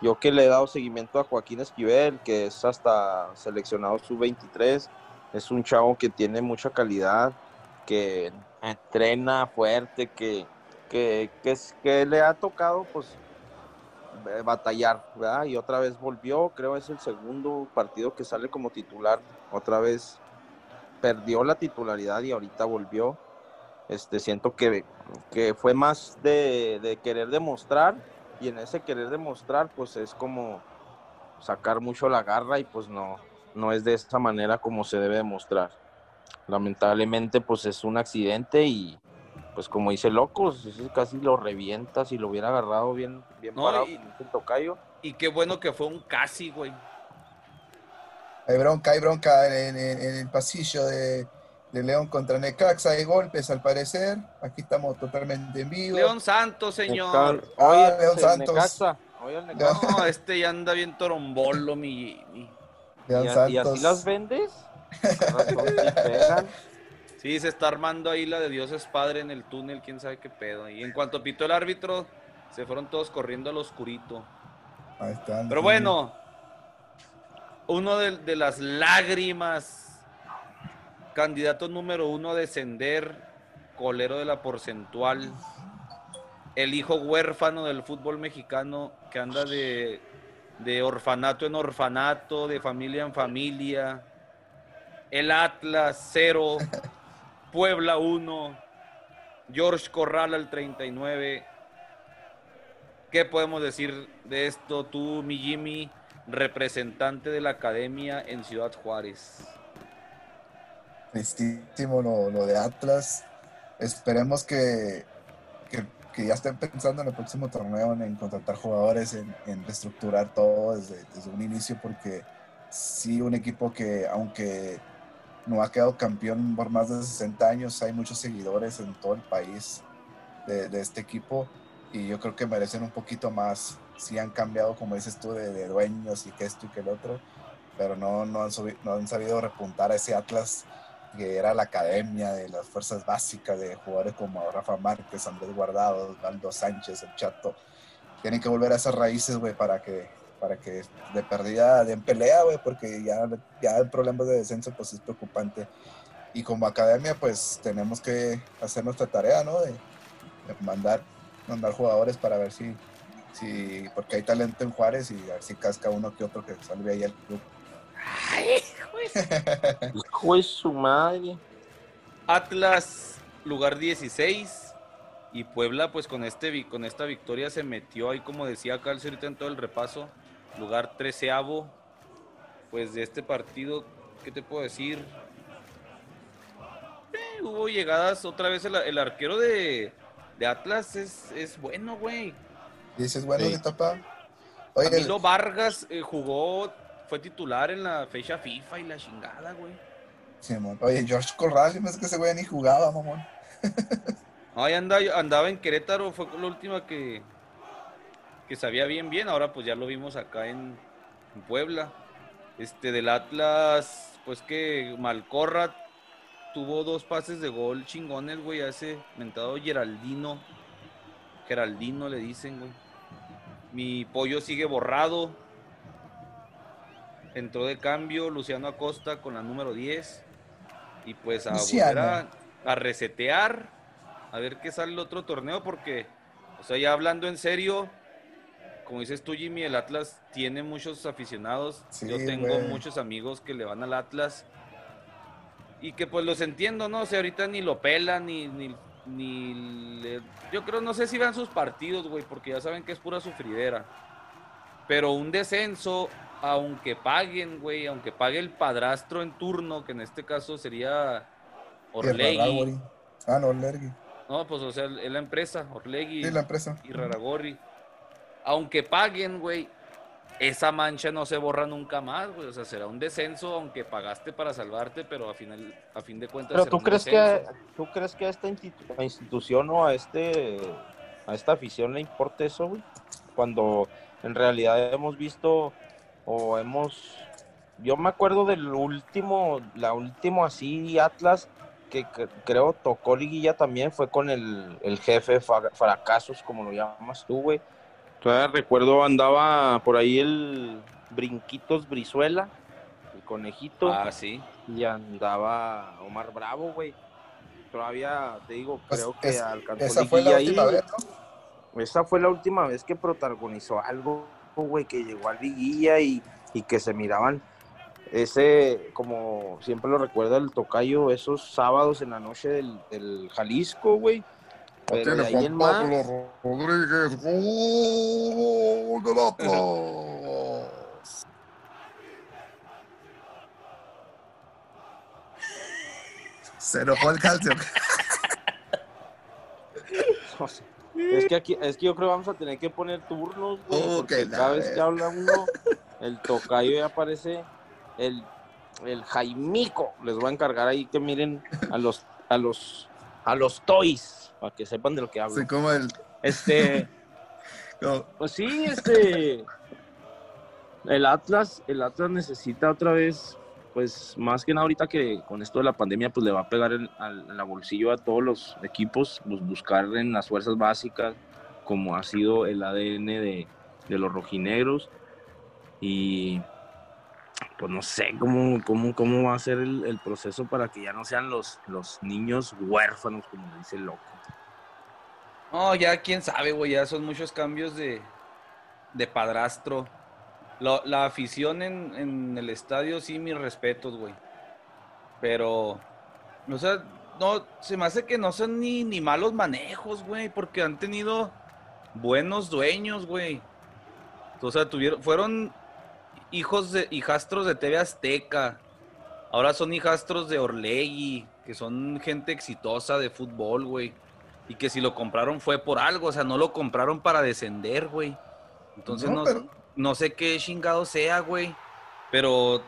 Yo que le he dado seguimiento a Joaquín Esquivel, que es hasta seleccionado sub-23, es un chavo que tiene mucha calidad, que entrena fuerte, que, que, que, le ha tocado pues eh, batallar, ¿verdad? Y otra vez volvió, creo es el segundo partido que sale como titular, otra vez perdió la titularidad y ahorita volvió. Este, siento que, que fue más de querer demostrar y en ese querer demostrar, pues es como sacar mucho la garra y pues no, no es de esa manera como se debe demostrar. Lamentablemente, pues es un accidente y pues como dice locos, casi lo revienta si lo hubiera agarrado bien, bien parado y, tocayo. Y qué bueno que fue un casi, güey. Hay bronca, hay bronca en el pasillo de, de León contra Necaxa. Hay golpes al parecer. Aquí estamos totalmente en vivo. León Santos, señor. Ah, León Santos. No, este ya anda bien torombolo, mi. León ¿Y, Santos. ¿Y así las vendes? sí, se está armando ahí la de Dios es Padre en el túnel, quién sabe qué pedo. Y en cuanto pitó el árbitro, se fueron todos corriendo al oscurito. Ahí están. Pero bueno, uno de las lágrimas Candidato número uno a descender, colero de la porcentual, el hijo huérfano del fútbol mexicano que anda de, orfanato en orfanato, de familia en familia, el Atlas cero, Puebla uno, George Corral al 39. ¿Qué podemos decir de esto tú, mi Jimmy, representante de la academia en Ciudad Juárez? Tristísimo lo, lo de Atlas. Esperemos que, que, ya estén pensando en el próximo torneo en, contratar jugadores, en, en reestructurar todo desde, desde, un inicio, porque sí, un equipo que, aunque no ha quedado campeón por más de 60 años, hay muchos seguidores en todo el país de, de este equipo y yo creo que merecen un poquito más. Sí han cambiado, como dices tú, de, de dueños y que esto y que el otro, pero no, no, han no han sabido repuntar a ese Atlas que era la academia de las fuerzas básicas de jugadores como Rafa Márquez, Andrés Guardado, Osvaldo Sánchez, el Chato. Tienen que volver a esas raíces, güey, para que, para que de perdida, de en pelea, güey, porque ya, ya el problema de descenso, pues es preocupante. Y como academia, pues tenemos que hacer nuestra tarea, ¿no? De, mandar, mandar jugadores para ver si, si, porque hay talento en Juárez y a ver si casca uno que otro que salve ahí al club. Ay, juez. su madre. Atlas, lugar 16. Y Puebla, pues con, este, con esta victoria se metió ahí, como decía Calcio ahorita en todo el repaso, lugar treceavo. Pues de este partido, ¿qué te puedo decir? Eh, hubo llegadas otra vez. El, arquero de, Atlas es, bueno, güey. Dices, bueno, sí. Oye, Vargas eh, jugó fue titular en la fecha FIFA y la chingada, güey. Sí, Oye, George Corral, no es que ese güey ni jugaba, mamón. Ay, andaba, andaba en Querétaro, fue la última que, que sabía bien, bien. Ahora pues ya lo vimos acá en, Puebla. Este, del Atlas, pues que Malcorra tuvo dos pases de gol chingones, güey, a ese mentado Geraldino. Geraldino le dicen, güey. Mi pollo sigue borrado. Entró de cambio Luciano Acosta con la número 10. Y pues a volver a, resetear, a ver qué sale el otro torneo, porque, o sea, ya hablando en serio, como dices tú, Jimmy, el Atlas tiene muchos aficionados. Yo tengo muchos amigos que le van al Atlas. Y que pues los entiendo, ¿no? O sea, ahorita ni lo pelan, ni, ni, ni yo creo, no sé si van sus partidos, güey, porque ya saben que es pura sufridera. Pero un descenso aunque paguen, güey, aunque pague el padrastro en turno, que en este caso sería Orlegui. Ah, no, Orlegui. No, pues o sea, es la empresa, Orlegui. Sí, la empresa. Y Raragorri. Aunque paguen, güey, esa mancha no se borra nunca más, güey. O sea, será un descenso, aunque pagaste para salvarte, pero a final, a fin de cuentas. Pero tú crees que tú crees que a esta institución o a este a esta afición le importa eso, güey. Cuando en realidad hemos visto o hemos yo me acuerdo del último la último así Atlas que, creo tocó liguilla también fue con el, el jefe fracasos como lo llamas tú güey. Todavía recuerdo andaba por ahí el brinquitos Brizuela el conejito ah sí. y andaba Omar Bravo güey. Todavía te digo pues creo que alcanzó esa fue la última vez ¿no? esa fue la última vez que protagonizó algo güey, que llegó al liguilla y, que se miraban ese, como siempre lo recuerda el tocayo, esos sábados en la noche del, Jalisco, güey. Pero de ahí en más... Rodríguez, gol del Atlas. Se enojó el calcio. Es que aquí, es que yo creo que vamos a tener que poner turnos, güey. cada vez que habla uno, el tocayo ya aparece el, el Jaimico. Les voy a encargar ahí que miren a los, a los, a los toys, para que sepan de lo que hablo. Sí, como el. Este. Pues sí, este. El Atlas, el Atlas necesita otra vez pues más que nada ahorita que con esto de la pandemia pues le va a pegar en, la bolsillo a todos los equipos, pues buscar en las fuerzas básicas como ha sido el ADN de, los rojinegros y pues no sé cómo, cómo, cómo va a ser el, proceso para que ya no sean los, los niños huérfanos como dice el loco. No, ya quién sabe, güey, ya son muchos cambios de, de padrastro la, afición en, el estadio, sí, mis respetos, güey. Pero, o sea, no, se me hace que no son ni, ni malos manejos, güey, porque han tenido buenos dueños, güey. O sea, tuvieron, fueron hijos de, hijastros de TV Azteca. Ahora son hijastros de Orlegui, que son gente exitosa de fútbol, güey. Y que si lo compraron fue por algo, o sea, no lo compraron para descender, güey. Entonces no, no, sé qué chingado sea, güey. Pero, o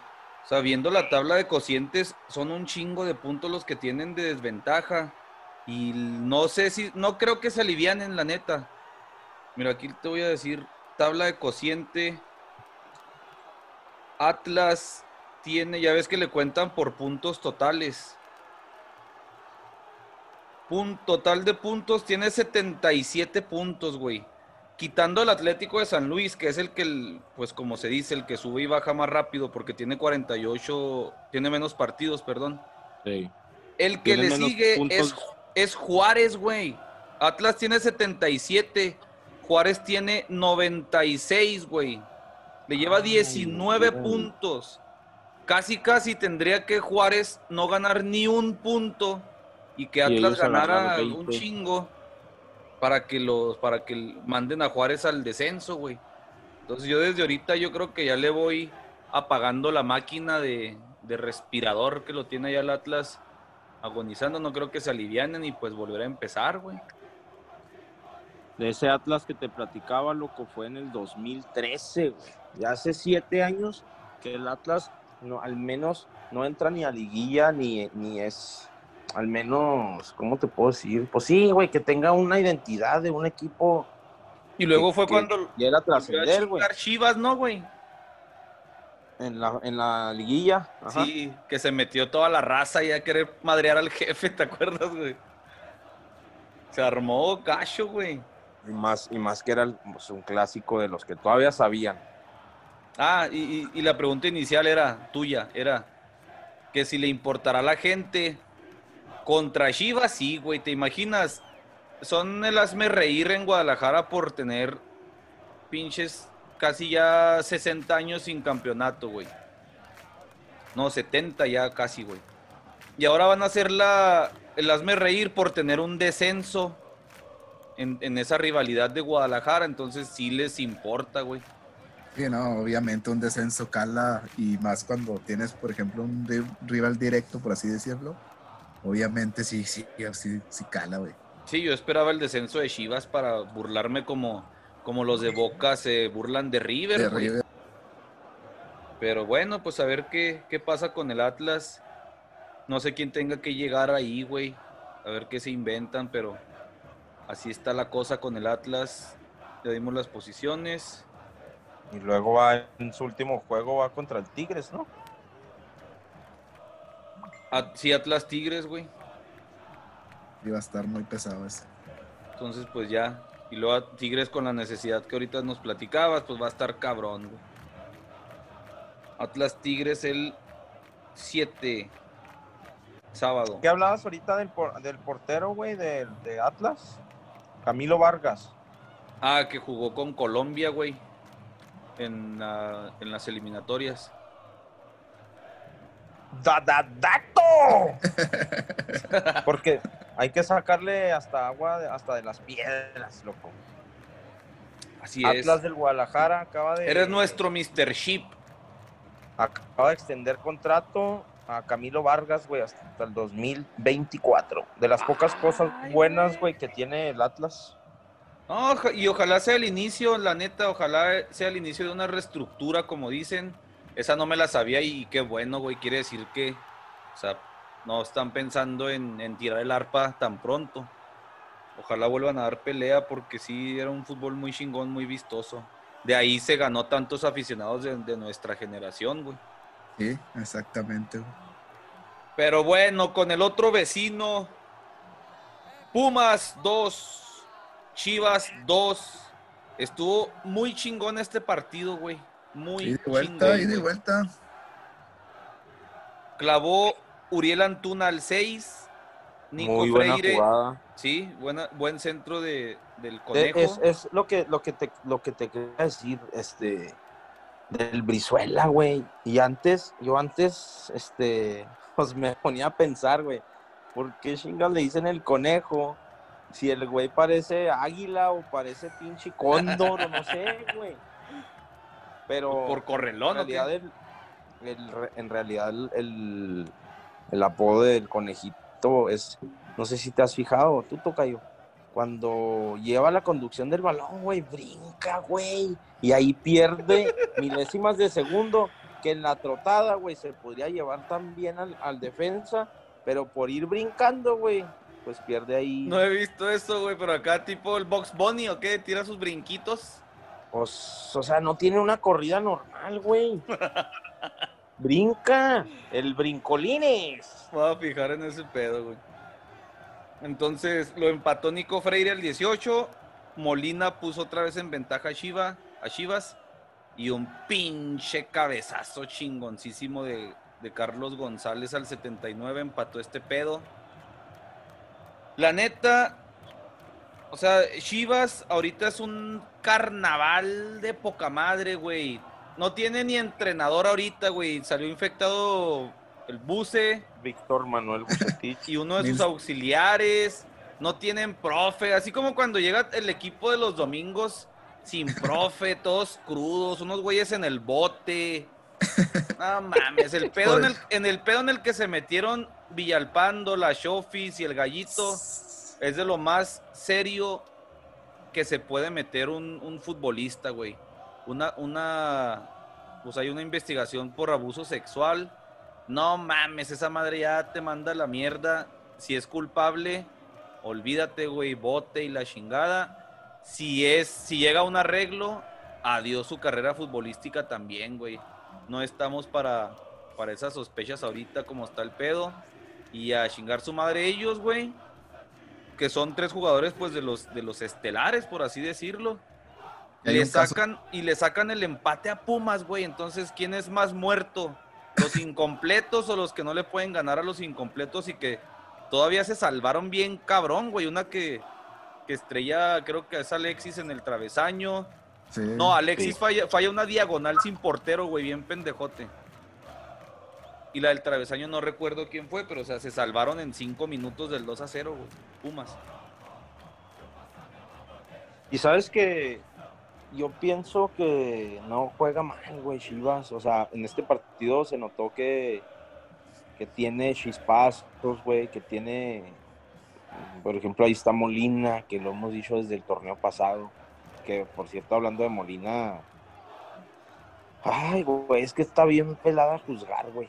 sea, viendo la tabla de cocientes, son un chingo de puntos los que tienen de desventaja. Y no sé si, no creo que se alivian en la neta. Mira, aquí te voy a decir, tabla de cociente. Atlas tiene, ya ves que le cuentan por puntos totales. total de puntos tiene 77 puntos, güey. Quitando el Atlético de San Luis, que es el que, pues como se dice, el que sube y baja más rápido porque tiene 48, tiene menos partidos, perdón. Sí. El que le sigue es, es Juárez, güey. Atlas tiene 77. Juárez tiene 96, güey. Le lleva 19 puntos. Casi, casi tendría que Juárez no ganar ni un punto y que Atlas ganara un chingo para que los para que manden a Juárez al descenso, güey. Entonces yo desde ahorita yo creo que ya le voy apagando la máquina de, de respirador que lo tiene ya el Atlas agonizando. No creo que se alivianen y pues volver a empezar, güey de ese Atlas que te platicaba, loco, fue en el 2013, güey. Ya hace siete años que el Atlas no, al menos no entra ni a liguilla, ni, ni es, al menos, ¿cómo te puedo decir? Pues sí, güey, que tenga una identidad de un equipo. Y luego fue cuando... Y era trascender, güey. Chivas, ¿no, güey? En la, en la liguilla. Sí, que se metió toda la raza y a querer madrear al jefe, ¿te acuerdas, güey? Se armó cacho, güey. Y más, y más que era pues, un clásico de los que todavía sabían. Ah, y, la pregunta inicial era tuya, era que si le importará a la gente contra Chivas, sí, güey, ¿te imaginas? Son el hazme reír en Guadalajara por tener pinches casi ya 60 años sin campeonato, güey. No, 70 ya casi, güey. Y ahora van a hacer la, el hazme reír por tener un descenso en, esa rivalidad de Guadalajara, entonces sí les importa, güey. Sí, no, obviamente un descenso cala y más cuando tienes, por ejemplo, un rival directo, por así decirlo. Obviamente sí, sí, sí, sí cala, güey. Sí, yo esperaba el descenso de Chivas para burlarme como, como los de Boca se burlan de River. River. Pero bueno, pues a ver qué, qué pasa con el Atlas. No sé quién tenga que llegar ahí, güey. A ver qué se inventan, pero Así está la cosa con el Atlas. Le dimos las posiciones. Y luego va en su último juego, va contra el Tigres, ¿no? Sí, Atlas Tigres, güey. Iba a estar muy pesado ese. Entonces, pues ya. Y luego Tigres con la necesidad que ahorita nos platicabas, pues va a estar cabrón, güey. Atlas Tigres el 7. Sábado. ¿Qué hablabas ahorita del, del portero, güey, de, de Atlas? Camilo Vargas. Ah, que jugó con Colombia, güey. En, las eliminatorias. ¡Da, da, dato! Porque hay que sacarle hasta agua, hasta de las piedras, loco. Así es. Atlas del Guadalajara acaba de. Eres nuestro Mr. Ship. Acaba de extender contrato a Camilo Vargas, güey, hasta el 2024. De las pocas cosas buenas, güey, que tiene el Atlas. No, y ojalá sea el inicio, la neta, ojalá sea el inicio de una reestructura, como dicen. Esa no me la sabía y qué bueno, güey. Quiere decir que, o sea, no están pensando en, en tirar el arpa tan pronto. Ojalá vuelvan a dar pelea porque sí, era un fútbol muy chingón, muy vistoso. De ahí se ganó tantos aficionados de, de nuestra generación, güey. Sí, exactamente. Pero bueno, con el otro vecino, Pumas 2, Chivas 2. Estuvo muy chingón este partido, güey. Muy y de vuelta, y de vuelta. Clavó Uriel Antuna al 6. Nico muy Freire. Sí, buena, buen centro de, del conejo. Es, es, lo que lo que te lo que te quería decir, este del Brizuela, güey. Y antes, yo antes, este, pues me ponía a pensar, güey. ¿por qué chingas le dicen el conejo? Si el güey parece águila o parece pinche cóndor o no sé, güey. Pero. Por correlón, en realidad, en realidad el, el, apodo del conejito es. No sé si te has fijado, tú toca yo. Cuando lleva la conducción del balón, güey, brinca, güey. Y ahí pierde milésimas de segundo que en la trotada, güey, se podría llevar también al, al defensa, pero por ir brincando, güey, pues pierde ahí. No he visto eso, güey, pero acá tipo el Box Bunny o qué, tira sus brinquitos. Pues, o sea, no tiene una corrida normal, güey. Brinca, el brincolines. Voy a fijar en ese pedo, güey. Entonces lo empató Nico Freire al 18. Molina puso otra vez en ventaja a, Shiva, a Chivas. Y un pinche cabezazo chingoncísimo de, de Carlos González al 79 empató este pedo. La neta, o sea, Chivas ahorita es un carnaval de poca madre, güey. No tiene ni entrenador ahorita, güey. Salió infectado el Buce. Víctor Manuel Bucetich. y uno de sus auxiliares. No tienen profe. Así como cuando llega el equipo de los domingos sin profe, todos crudos, unos güeyes en el bote. No mames, el pedo en el, en el pedo en el que se metieron Villalpando, la Shofis y el Gallito es de lo más serio que se puede meter un, futbolista, güey. Una, una, pues hay una investigación por abuso sexual. No mames, esa madre ya te manda la mierda. Si es culpable, olvídate, güey, bote y la chingada. Si es, si llega un arreglo, adiós su carrera futbolística también, güey. No estamos para, para esas sospechas ahorita como está el pedo. Y a chingar su madre ellos, güey que son tres jugadores pues de los de los estelares, por así decirlo. Le sacan y le sacan el empate a Pumas, güey. Entonces, ¿quién es más muerto? ¿Los incompletos o los que no le pueden ganar a los incompletos y que todavía se salvaron bien cabrón, güey? Una que, que estrella, creo que es Alexis en el travesaño. no, Alexis falla, falla una diagonal sin portero, güey, bien pendejote. Y la del travesaño no recuerdo quién fue, pero o sea, se salvaron en cinco minutos del 2 a 0, Pumas. Y sabes que yo pienso que no juega mal, güey, Chivas. O sea, en este partido se notó que, que tiene chispazos, güey, que tiene, por ejemplo, ahí está Molina, que lo hemos dicho desde el torneo pasado. Que, por cierto, hablando de Molina, ay, güey, es que está bien pelada a juzgar, güey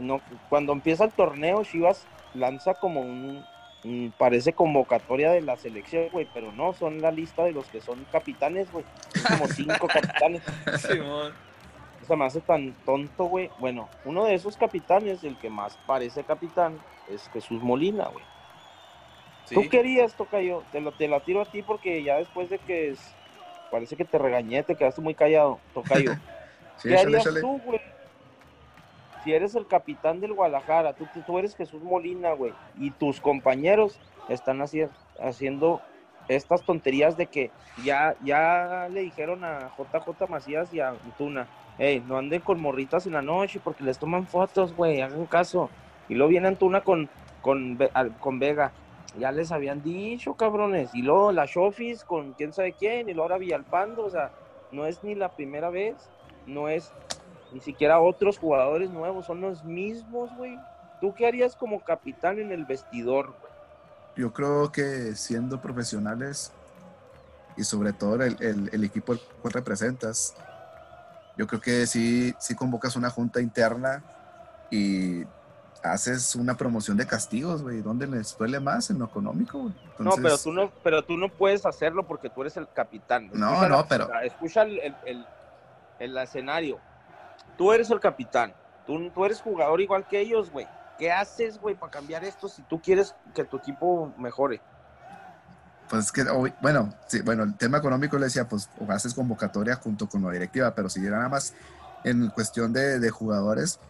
no, cuando empieza el torneo, Chivas lanza como un, parece convocatoria de la selección, güey, pero no, son la lista de los que son capitanes, güey. Como cinco capitanes. Simón. O sea, me hace tan tonto, güey. Bueno, uno de esos capitanes, el que más parece capitán, es Jesús Molina, güey. ¿Tú querías, Tocayo? Te lo, te la tiro a ti porque ya después de que parece que te regañé, te quedaste muy callado, Tocayo. ¿Qué harías tú, güey? Si eres el capitán del Guadalajara, tú, tú eres Jesús Molina, güey, y tus compañeros están haciendo estas tonterías de que ya, ya le dijeron a JJ Macías y a Antuna, hey, no anden con morritas en la noche porque les toman fotos, güey, hagan caso. Y luego viene Antuna con, con, con Vega. Ya les habían dicho, cabrones. Y luego la Shofis con quién sabe quién. Y luego ahora Villalpando. O sea, no es ni la primera vez. No es ni siquiera otros jugadores nuevos, son los mismos, güey. ¿Tú qué harías como capitán en el vestidor, Yo creo que siendo profesionales y sobre todo el, equipo al cual representas, yo creo que sí, sí convocas una junta interna y haces una promoción de castigos, güey. ¿Dónde les duele más? En lo económico, güey. No, pero tú no, pero tú no puedes hacerlo porque tú eres el capitán. no, no, pero... Escucha el, el escenario Tú eres el capitán. Tú, tú eres jugador igual que ellos, güey. ¿Qué haces, güey, para cambiar esto si tú quieres que tu equipo mejore? Pues es que, bueno, sí, bueno, el tema económico le decía, pues o haces convocatoria junto con la directiva, pero si era nada más en cuestión de, de jugadores,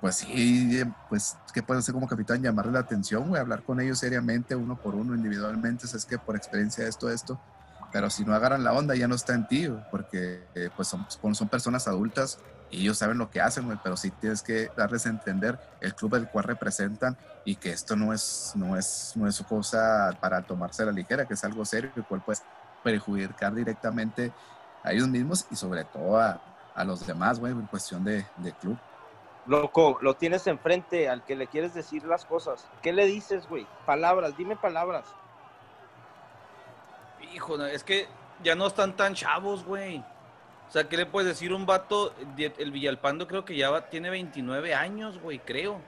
pues sí, pues, ¿qué puedes hacer como capitán? Llamarle la atención, güey, hablar con ellos seriamente, uno por uno, individualmente, es que por experiencia esto, esto, pero si no agarran la onda ya no está en ti, porque eh, pues son, son personas adultas y ellos saben lo que hacen, güey, pero sí tienes que darles a entender el club al cual representan y que esto no es, no es, no es cosa para tomarse a la ligera, que es algo serio, el cual puede perjudicar directamente a ellos mismos y sobre todo a, a los demás, güey, en cuestión de, de club. Loco, lo tienes enfrente al que le quieres decir las cosas. ¿Qué le dices, güey? Palabras, dime palabras. Hijo, es que ya no están tan chavos, güey. O sea, ¿qué le puedes decir un vato? El Villalpando creo que ya tiene 29 años, güey, creo.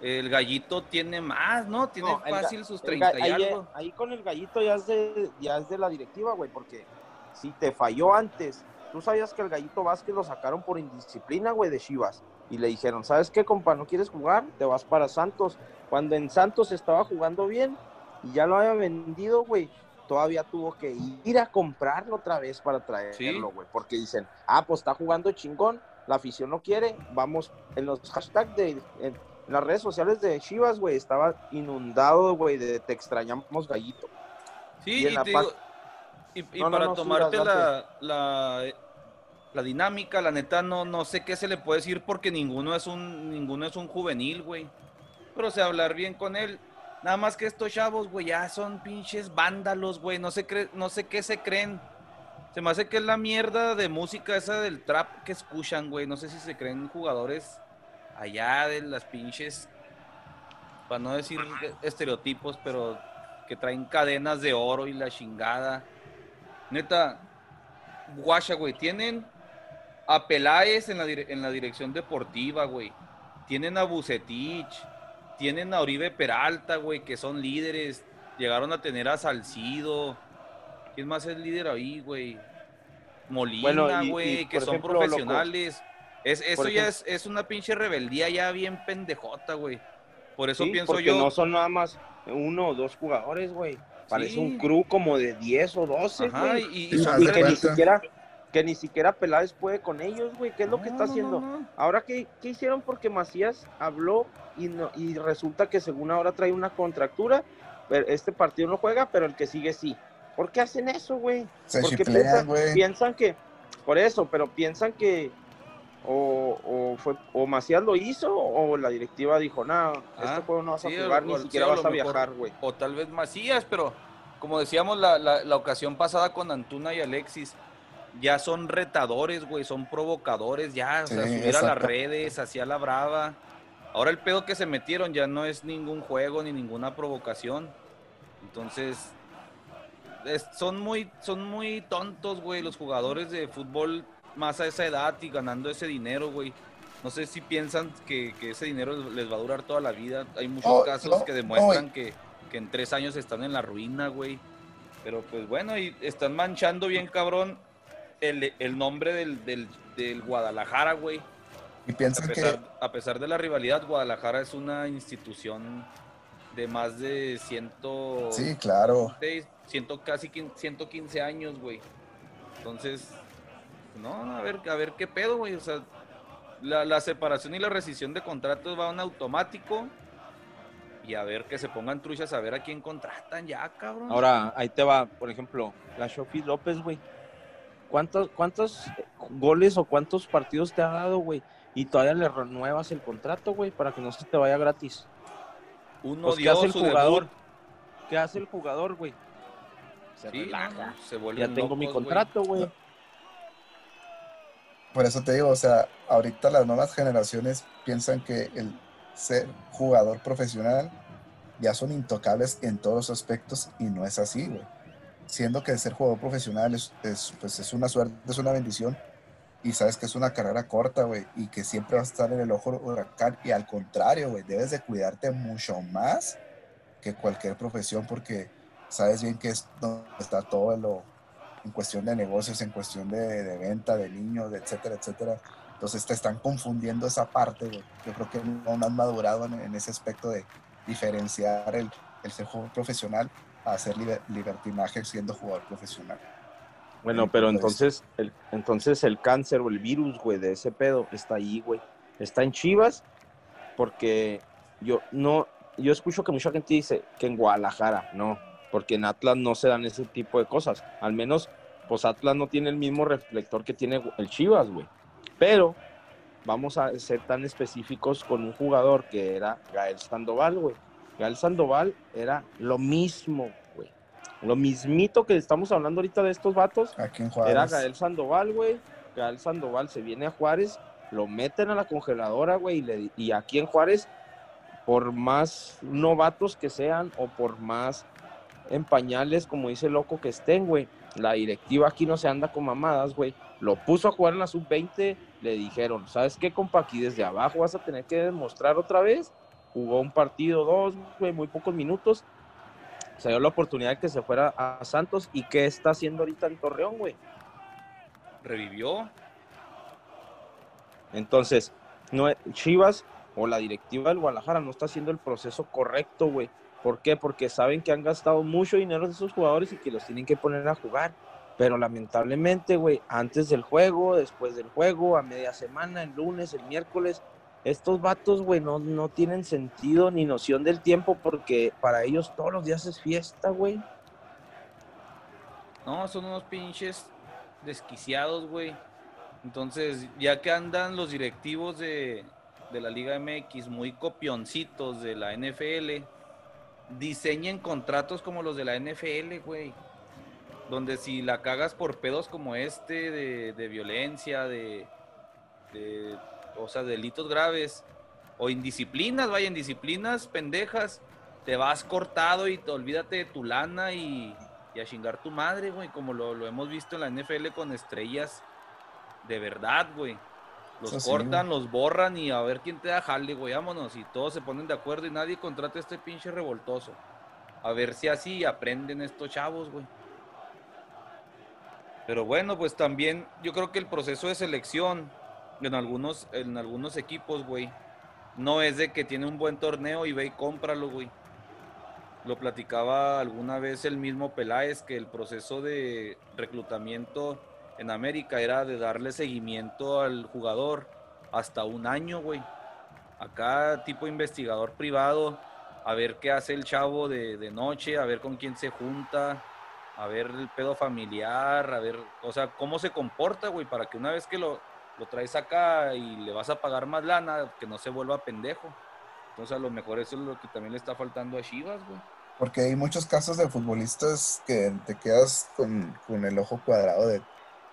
El gallito tiene más, ¿no? Tiene fácil sus 30 y algo. Ahí, con el gallito ya es de, ya es de la directiva, güey, porque si te falló antes, tú sabías que el gallito Vázquez lo sacaron por indisciplina, güey, de Chivas y le dijeron, ¿sabes qué, compa? ¿No quieres jugar? Te vas para Santos. Cuando en Santos estaba jugando bien y ya lo había vendido, güey, todavía tuvo que ir a comprarlo otra vez para traerlo, güey, porque dicen, ah, pues está jugando chingón, la afición no quiere, vamos, en los hashtags de, en, las redes sociales de Chivas, güey, estaba inundado, güey, de te extrañamos gallito. Sí, y, para tomarte la la dinámica, la neta no, no sé qué se le puede decir porque ninguno es un, ninguno es un juvenil, güey. Pero sé hablar bien con él. Nada más que estos chavos, güey, ya son pinches vándalos, güey. No sé, no sé qué se creen. Se me hace que es la mierda de música esa del trap que escuchan, güey. No sé si se creen jugadores allá de las pinches, para no decir estereotipos, pero que traen cadenas de oro y la chingada. Neta, guacha, güey, tienen a Peláez en la, en la dirección deportiva, güey. Tienen a Bucetich, tienen a Oribe Peralta, güey, que son líderes. Llegaron a tener a Salcido. ¿Quién más es líder ahí, güey? Molina, güey, que son profesionales. es, eso ya es, es, una pinche rebeldía ya bien pendejota, güey. Por eso pienso porque no son nada más uno o dos jugadores, güey. Parece un crew como de 10 o 12, güey. Y, que ni siquiera que ni siquiera Peláez puede con ellos, güey. ¿Qué es lo que está haciendo? ahora, ¿qué, ¿qué, hicieron? Porque Macías habló y, no, y resulta que según ahora trae una contractura. Pero este partido no juega, pero el que sigue sí. ¿Por qué hacen eso, güey? Porque piensan, que, por eso, pero piensan que o, o, fue, o Macías lo hizo o la directiva dijo, no, este ah, juego no vas a jugar, ni siquiera vas a viajar, güey. O tal vez Macías, pero como decíamos la, la, la ocasión pasada con Antuna y Alexis, ya son retadores, güey, son provocadores, ya, o sea, subir a las redes, hacia la brava. Ahora el pedo que se metieron ya no es ningún juego ni ninguna provocación. Entonces, son, muy, son muy tontos, güey, los jugadores de fútbol más a esa edad y ganando ese dinero, güey. No sé si piensan que, ese dinero les va a durar toda la vida. Hay muchos oh, casos que demuestran que, que en tres años están en la ruina, güey. Pero pues bueno, y están manchando bien cabrón el, nombre del, del, Guadalajara, güey. Y piensan a pesar, que... A pesar de la rivalidad, Guadalajara es una institución de más de ciento... Sí, claro. De ciento, casi 115 años, güey. Entonces, no, a ver, a ver qué pedo, güey. O sea, la, la separación y la rescisión de contratos va en automático y a ver que se pongan truchas a ver a quién contratan ya, cabrón. Ahora, ahí te va, por ejemplo, la Shofi López, güey. ¿Cuántos, ¿Cuántos goles o cuántos partidos te ha dado, güey? Y todavía le renuevas el contrato, güey, para que no se te vaya gratis. Uno pues, ¿qué hace el jugador? ¿Qué hace el jugador, güey? Se relaja. se vuelve ya tengo mi contrato, güey. Por eso te digo, o sea, ahorita las nuevas generaciones piensan que el ser jugador profesional ya son intocables en todos los aspectos y no es así, güey siendo que ser jugador profesional es, pues es una suerte, es una bendición, y sabes que es una carrera corta, güey, y que siempre vas a estar en el ojo huracán, y al contrario, güey, debes de cuidarte mucho más que cualquier profesión, porque sabes bien que es donde está todo lo, en cuestión de negocios, en cuestión de, venta, de niños, de etcétera, etcétera. Entonces te están confundiendo esa parte, güey. Yo creo que no han madurado en, ese aspecto de diferenciar el, el ser jugador profesional a hacer libertinaje siendo jugador profesional. Bueno, pero entonces el, entonces el cáncer o el virus, güey, de ese pedo está ahí, güey. Está en Chivas porque yo no, yo escucho que mucha gente dice que en Guadalajara, no, porque en Atlas no se dan ese tipo de cosas. Al menos, pues Atlas no tiene el mismo reflector que tiene el Chivas, güey. Pero vamos a ser tan específicos con un jugador que era Gael Sandoval, güey. Gael Sandoval era lo mismo, güey. Lo mismito que estamos hablando ahorita de estos vatos. Aquí en Era Gael Sandoval, güey. Gael Sandoval se viene a Juárez, lo meten a la congeladora, güey, y, y aquí en Juárez, por más novatos que sean o por más en pañales, como dice el loco, que estén, güey, la directiva aquí no se anda con mamadas, güey. Lo puso a jugar en la sub-20, le dijeron, ¿sabes qué, compa? Aquí desde abajo vas a tener que demostrar otra vez. Jugó un partido, dos, güey, muy pocos minutos. Se dio la oportunidad de que se fuera a Santos. ¿Y qué está haciendo ahorita en Torreón, güey? Revivió. Entonces, no, Chivas o la directiva del Guadalajara no está haciendo el proceso correcto, güey. ¿Por qué? Porque saben que han gastado mucho dinero de esos jugadores y que los tienen que poner a jugar. Pero lamentablemente, güey, antes del juego, después del juego, a media semana, el lunes, el miércoles, estos vatos, güey, no, no tienen sentido ni noción del tiempo porque para ellos todos los días es fiesta, güey. No, son unos pinches desquiciados, güey. Entonces, ya que andan los directivos de, de la Liga MX muy copioncitos de la NFL, diseñen contratos como los de la NFL, güey. Donde si la cagas por pedos como este, de, violencia, de, o sea, delitos graves, o indisciplinas, vaya, indisciplinas pendejas, te vas cortado y te olvídate de tu lana y, a chingar tu madre, güey, como lo, lo, hemos visto en la NFL con estrellas de verdad, güey. Los cortan, los borran y a ver quién te da jale, güey, vámonos. Y todos se ponen de acuerdo y nadie contrata a este pinche revoltoso. A ver si así aprenden estos chavos, güey. Pero bueno, pues también yo creo que el proceso de selección en algunos, en algunos equipos, güey, no es de que tiene un buen torneo y ve y cómpralo, güey. Lo platicaba alguna vez el mismo Peláez que el proceso de reclutamiento en América era de darle seguimiento al jugador hasta un año, güey. Acá tipo investigador privado, a ver qué hace el chavo de, noche, a ver con quién se junta, a ver el pedo familiar, a ver, o sea, cómo se comporta, güey, para que una vez que lo, lo traes acá y le vas a pagar más lana, que no se vuelva pendejo. Entonces a lo mejor eso es lo que también le está faltando a Chivas, güey. Porque hay muchos casos de futbolistas que te quedas con, con el ojo cuadrado de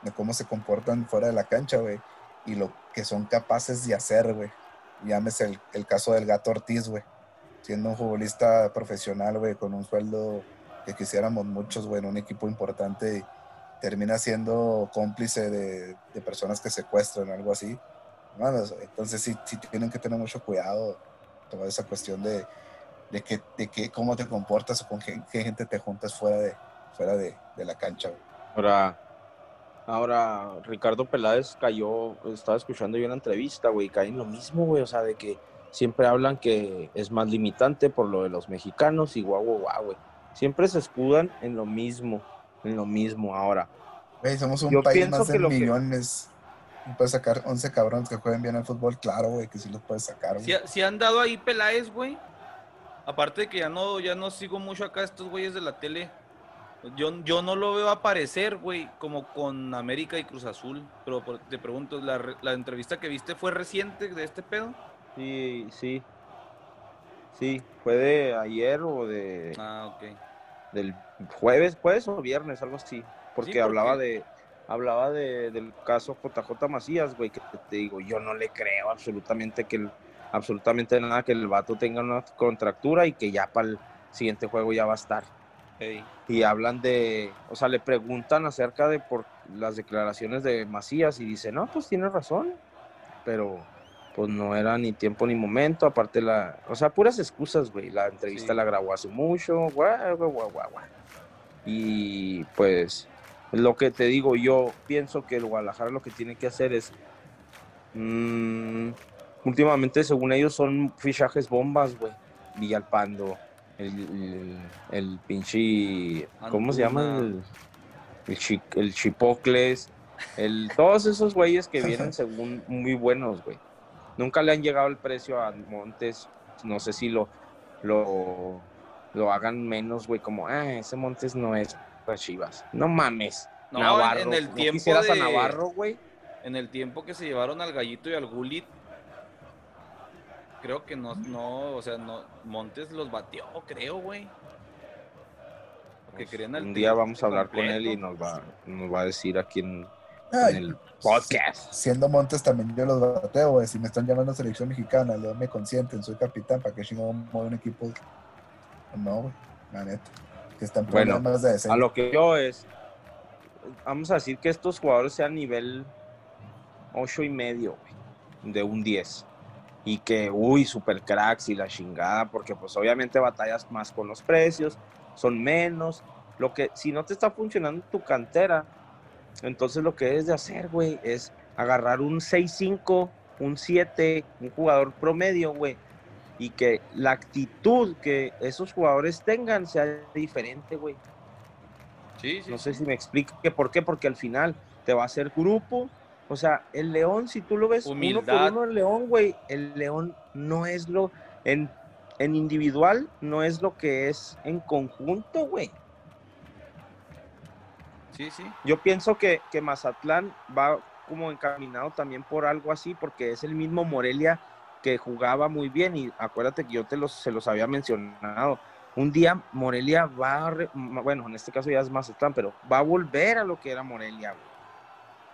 de cómo se comportan fuera de la cancha, güey, y lo que son capaces de hacer, güey. Llámese el, el caso del gato Ortiz, güey, siendo un futbolista profesional, güey, con un sueldo que quisiéramos muchos, güey, en un equipo importante, y termina siendo cómplice de, de personas que secuestran, algo así. entonces sí, sí tienen que tener mucho cuidado, toda esa cuestión de, de, que, de que cómo te comportas o con qué, gente te juntas fuera de, fuera de, de la cancha. Ahora, Ahora, Ricardo Peláez cayó, estaba escuchando yo una entrevista, güey, cae en lo mismo, güey, o sea, de que siempre hablan que es más limitante por lo de los mexicanos y guau, guau, guau, güey. Siempre se escudan en lo mismo, en lo mismo. Ahora, güey, somos un país más de millones. Puedes sacar 11 cabrones que jueguen bien al fútbol, claro, güey, que sí los puedes sacar, güey. Si, han dado ahí Peláez, güey. Aparte de que ya no, ya no sigo mucho acá estos güeyes de la tele yo, yo no lo veo aparecer, güey, como con América y Cruz Azul. Pero te pregunto, ¿la, entrevista que viste fue reciente de este pedo? Sí, sí. Sí, fue de ayer o de. Ah, ok. Del jueves, jueves o viernes, algo así. Porque, hablaba de. Hablaba de, del caso JJ Macías, güey, que te digo, yo no le creo absolutamente que absolutamente nada que el vato tenga una contractura y que ya para el siguiente juego ya va a estar. Y hablan de, o sea, le preguntan acerca de por las declaraciones de Macías y dice, no, pues tiene razón, pero pues no era ni tiempo ni momento, aparte la, o sea, puras excusas, güey, la entrevista la grabó hace mucho, guau, guau, guau, guau. Y pues lo que te digo, yo pienso que el Guadalajara lo que tiene que hacer es, mmm, últimamente según ellos son fichajes bombas, güey, Villalpando, el, el, pinche, ¿cómo se llama? El, el, Chipocles, el, todos esos güeyes que vienen según muy buenos, güey. Nunca le han llegado el precio a Montes, no sé si lo, lo, lo hagan menos, güey, como, ah, ese Montes no es para Chivas. No mames. No, Navarro, en el tiempo de... Navarro, güey? en el tiempo que se llevaron al Gallito y al Gulit, creo que no, no, o sea, no, Montes los batió, creo, güey. Pues, un día vamos a hablar con él y nos va, nos va a decir aquí en, el podcast. Siendo Montes también yo los bateo, güey. Si me están llamando selección mexicana, lo me consienten, soy capitán, ¿para que chingón muevo un equipo? No, güey, la neta. Que están bueno, de A lo que yo es, vamos a decir que estos jugadores sean nivel 8 y medio, güey, de un 10 y que, uy, super cracks y la chingada, porque pues obviamente batallas más con los precios, son menos. Lo que, si no te está funcionando tu cantera, entonces lo que debes de hacer, güey, es agarrar un 6-5, un 7, un jugador promedio, güey, y que la actitud que esos jugadores tengan sea diferente, güey. Sí, sí, no sé si me explique por qué, porque al final te va a hacer grupo, o sea, el león, si tú lo ves uno por uno, el león, güey, el león no es lo, en, en individual, no es lo que es en conjunto, güey. Sí, sí. Yo pienso que, que Mazatlán va como encaminado también por algo así, porque es el mismo Morelia que jugaba muy bien y acuérdate que yo te los, se los había mencionado. Un día Morelia va, a bueno, en este caso ya es Mazatlán, pero va a volver a lo que era Morelia.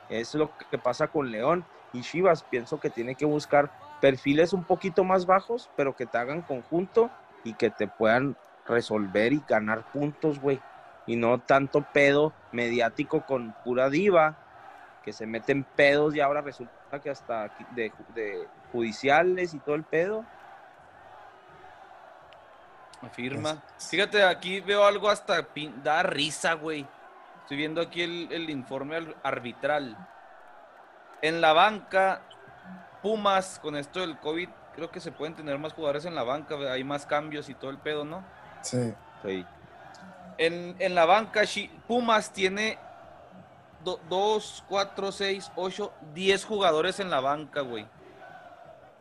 Es lo que pasa con León y Chivas. Pienso que tiene que buscar perfiles un poquito más bajos, pero que te hagan conjunto y que te puedan resolver y ganar puntos, güey. Y no tanto pedo mediático con pura diva, que se meten pedos y ahora resulta que hasta de, judiciales y todo el pedo. Afirma. Fíjate, aquí veo algo hasta da risa, güey. Estoy viendo aquí el, informe arbitral. En la banca, Pumas, con esto del COVID, creo que se pueden tener más jugadores en la banca, hay más cambios y todo el pedo, ¿no? Sí. En, la banca, Pumas tiene 2, 4, 6, 8, 10 jugadores en la banca, güey.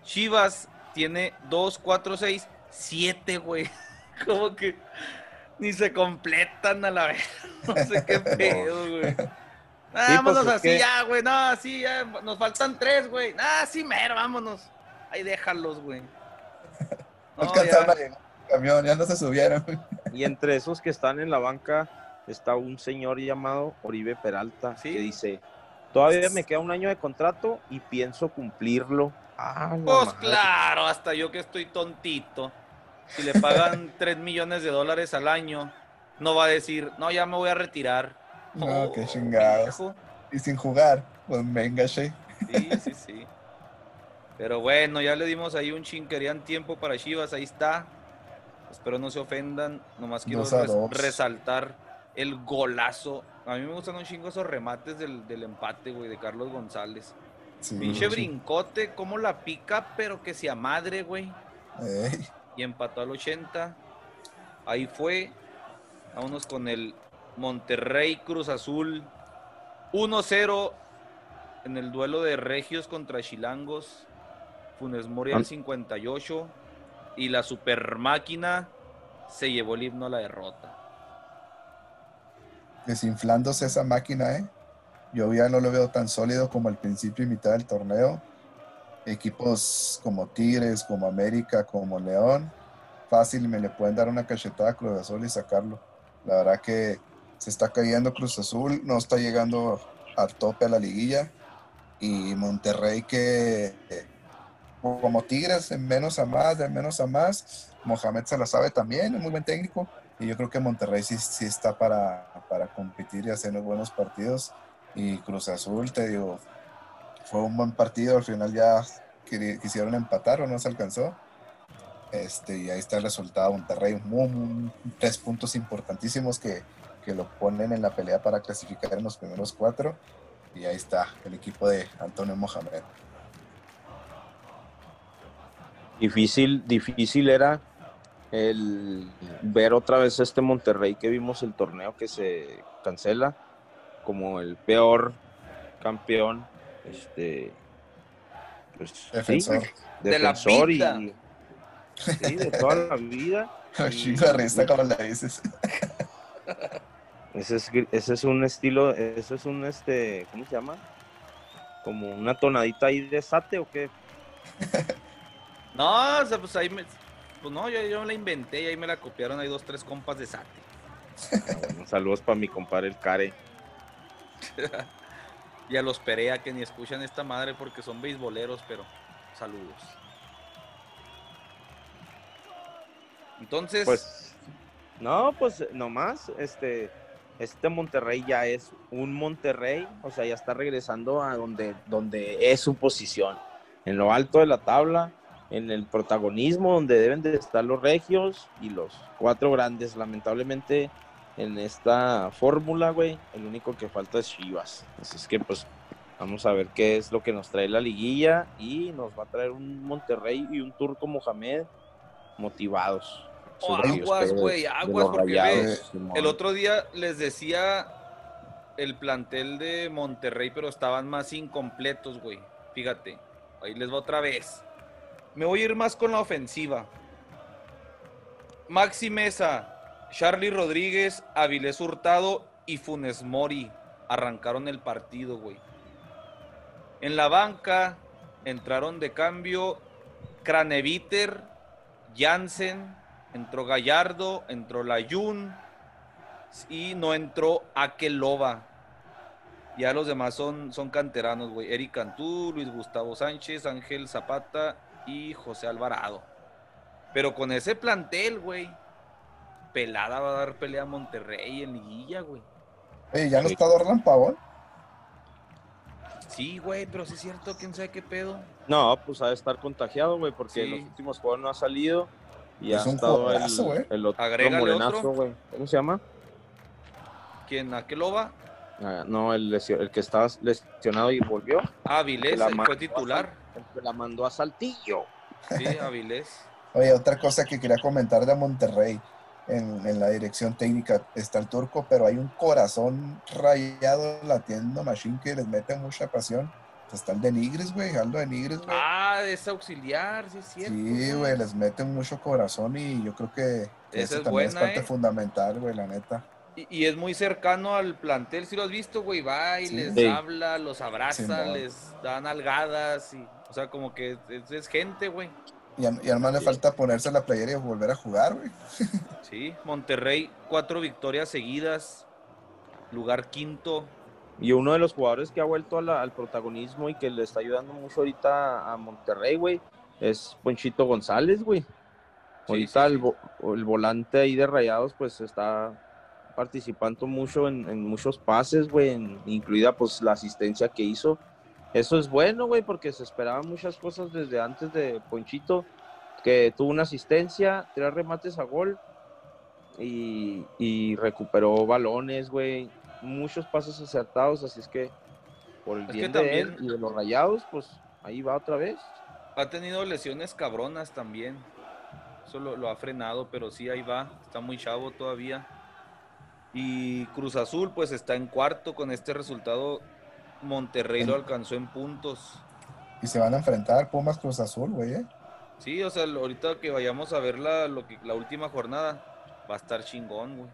Chivas tiene 2, 4, 6, 7, güey. Como que ni se completan a la vez. No sé qué pedo, güey. Ah, vámonos pues, así ya, güey. No, así ya. Nos faltan tres, güey. Ah, sí, mero, vámonos. Ahí déjalos, güey. No, alcanzaron el camión, ya no se subieron. Y entre esos que están en la banca está un señor llamado Oribe Peralta que dice, todavía me queda un año de contrato y pienso cumplirlo. Ah, pues claro, hasta yo que estoy tontito si le pagan 3 millones de dólares al año, no va a decir, no, ya me voy a retirar. No, qué chingados. Y sin jugar, pues venga, Sí, sí, sí. Pero bueno, ya le dimos ahí un chin, querían tiempo para Chivas, ahí está. Espero no se ofendan, nomás quiero resaltar el golazo. A mí me gustan un chingo esos remates del, empate, güey, de Carlos González. Pinche brincote, como la pica, pero que sea madre, güey y empató al 80. Ahí fue. Vámonos con el Monterrey Cruz Azul. 1-0 en el duelo de Regios contra Chilangos. Funes Mori al 58. Y la super máquina se llevó el himno a la derrota. Desinflándose esa máquina, ¿eh? Yo ya no lo veo tan sólido como al principio y mitad del torneo equipos como Tigres, como América, como León, fácil me le pueden dar una cachetada a Cruz Azul y sacarlo. La verdad que se está cayendo Cruz Azul, no está llegando al tope a la liguilla. Y Monterrey que como Tigres, de menos a más, de menos a más. Mohamed se la sabe también, es muy buen técnico. Y yo creo que Monterrey sí, sí está para, para competir y hacer buenos partidos. Y Cruz Azul, te digo, fue un buen partido, al final ya quisieron empatar o no se alcanzó. Este, y ahí está el resultado, Monterrey, tres puntos importantísimos que, que, lo ponen en la pelea para clasificar en los primeros cuatro. Y ahí está el equipo de Antonio Mohamed. Difícil, difícil era el ver otra vez este Monterrey que vimos el torneo que se cancela como el peor campeón este pues, defensor, de la vida. y sí, de toda la vida. risa como la dices. Ese es, ese es un estilo, ese es un este, ¿cómo se llama? como una tonadita ahí de sate o qué? no, o sea, pues ahí me, pues no, yo, yo la inventé y ahí me la copiaron, hay dos, tres compas de sate. Ah, saludos para mi compadre el Care. y a los Perea que ni escuchan esta madre porque son beisboleros, pero saludos. Entonces. Pues, no, pues nomás, este, este Monterrey ya es un Monterrey, o sea, ya está regresando a donde, donde es su posición, en lo alto de la tabla, en el protagonismo, donde deben de estar los regios y los cuatro grandes. Lamentablemente, en esta fórmula, güey, el único que falta es Chivas. Así es que, pues, vamos a ver qué es lo que nos trae la liguilla y nos va a traer un Monterrey y un Turco Mohamed motivados. Oh, aguas, güey, aguas, porque el otro día les decía el plantel de Monterrey, pero estaban más incompletos, güey. Fíjate, ahí les va otra vez. Me voy a ir más con la ofensiva. Maxi Mesa, Charlie Rodríguez, Avilés Hurtado y Funes Mori arrancaron el partido, güey. En la banca entraron de cambio Craneviter, Jansen, entró Gallardo, entró Layun y no entró Akeloba. Ya los demás son, son canteranos, güey. Eric Cantú, Luis Gustavo Sánchez, Ángel Zapata y José Alvarado. Pero con ese plantel, güey, pelada va a dar pelea a Monterrey en liguilla, güey. Oye, ¿ya no está Dorlan Pavón? Sí, güey, pero sí es cierto, quién sabe qué pedo. No, pues ha de estar contagiado, güey, porque en los últimos juegos no ha salido. Y ha estado el, el, otro morenazo, güey. ¿Cómo se llama? ¿Quién? ¿Aqueloba? Ah, no, el, el que estaba lesionado y volvió. Ah, Avilés, fue titular. El que la mandó a Saltillo. Sí, Avilés. Oye, otra cosa que quería comentar de Monterrey. En, en, la dirección técnica está el turco, pero hay un corazón rayado latiendo Machine que les mete mucha pasión está el de Nigres, güey, Aldo de Nigres, güey. Ah, es auxiliar, sí es cierto. Sí, güey, les meten mucho corazón y yo creo que, eso también es parte ¿eh? fundamental, güey, la neta. Y, es muy cercano al plantel, si lo has visto, güey, va y les habla, los abraza, les dan algadas, y, o sea, como que es, gente, güey. Y, y además le falta ponerse la playera y volver a jugar, güey. sí, Monterrey, cuatro victorias seguidas, lugar quinto, y uno de los jugadores que ha vuelto al protagonismo y que le está ayudando mucho ahorita a Monterrey, güey, es Ponchito González, güey. ahorita El, volante ahí de Rayados, pues está participando mucho en, muchos pases, güey, incluida pues la asistencia que hizo. Eso es bueno, güey, porque se esperaban muchas cosas desde antes de Ponchito, que tuvo una asistencia, tres remates a gol y, y recuperó balones, güey muchos pasos acertados, así es que por el bien de él y de los rayados, pues ahí va otra vez. Ha tenido lesiones cabronas también. Eso lo, ha frenado, pero sí ahí va. Está muy chavo todavía. Y Cruz Azul, pues está en cuarto con este resultado. Monterrey lo alcanzó en puntos. Y se van a enfrentar Pumas Cruz Azul, güey. ¿eh? Sí, o sea, ahorita que vayamos a ver la, lo que, la última jornada, va a estar chingón, güey.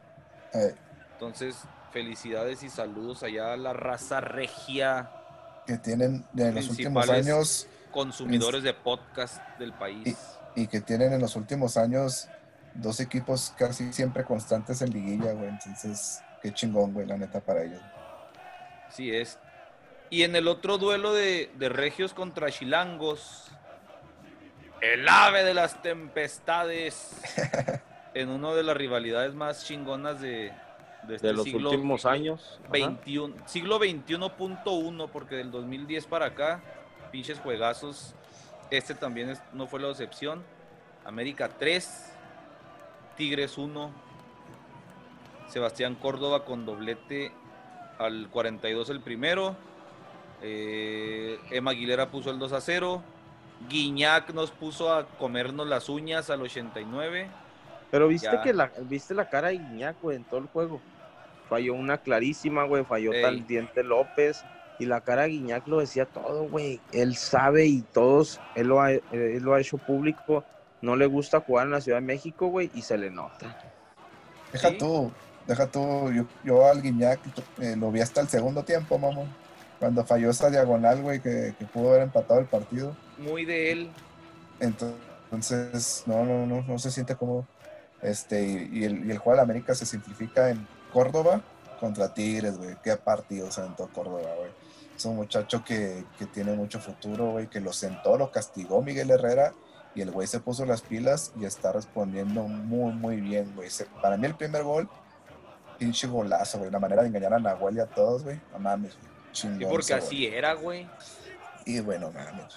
Eh. Entonces, felicidades y saludos allá a la raza regia. Que tienen en los últimos años. Consumidores de podcast del país. Y, que tienen en los últimos años dos equipos casi siempre constantes en liguilla, güey. Entonces, qué chingón, güey, la neta para ellos. Sí es. Y en el otro duelo de, de Regios contra Chilangos, el ave de las tempestades, en una de las rivalidades más chingonas de, de, este los últimos años. 21, siglo 21.1, porque del 2010 para acá, pinches juegazos. Este también no fue la excepción. América 3, Tigres 1, Sebastián Córdoba con doblete al 42 el primero. Eh, Emma Aguilera puso el 2 a 0. Guiñac nos puso a comernos las uñas al 89. Pero viste que la, viste la cara de Guiñac, en todo el juego falló una clarísima, güey, falló tal Diente López. Y la cara de Guiñac lo decía todo, güey. Él sabe y todos, él lo, ha, él lo ha hecho público. No le gusta jugar en la Ciudad de México, güey, y se le nota. Deja tú, deja tú. Yo, yo al Guiñac eh, lo vi hasta el segundo tiempo, mamón. Cuando falló esa diagonal, güey, que, pudo haber empatado el partido. Muy de él. Entonces, no, no, no, no se siente cómodo. Este, y, el, y el juego de América se simplifica en Córdoba contra Tigres, güey. Qué partido se aventó Córdoba, güey. Es un muchacho que, que tiene mucho futuro, güey, que lo sentó, lo castigó Miguel Herrera y el güey se puso las pilas y está respondiendo muy, muy bien, güey. Para mí el primer gol, pinche golazo, güey. La manera de engañar a Nahuel y a todos, güey. No mames, chingón. Y porque así era, güey. Y bueno, mames.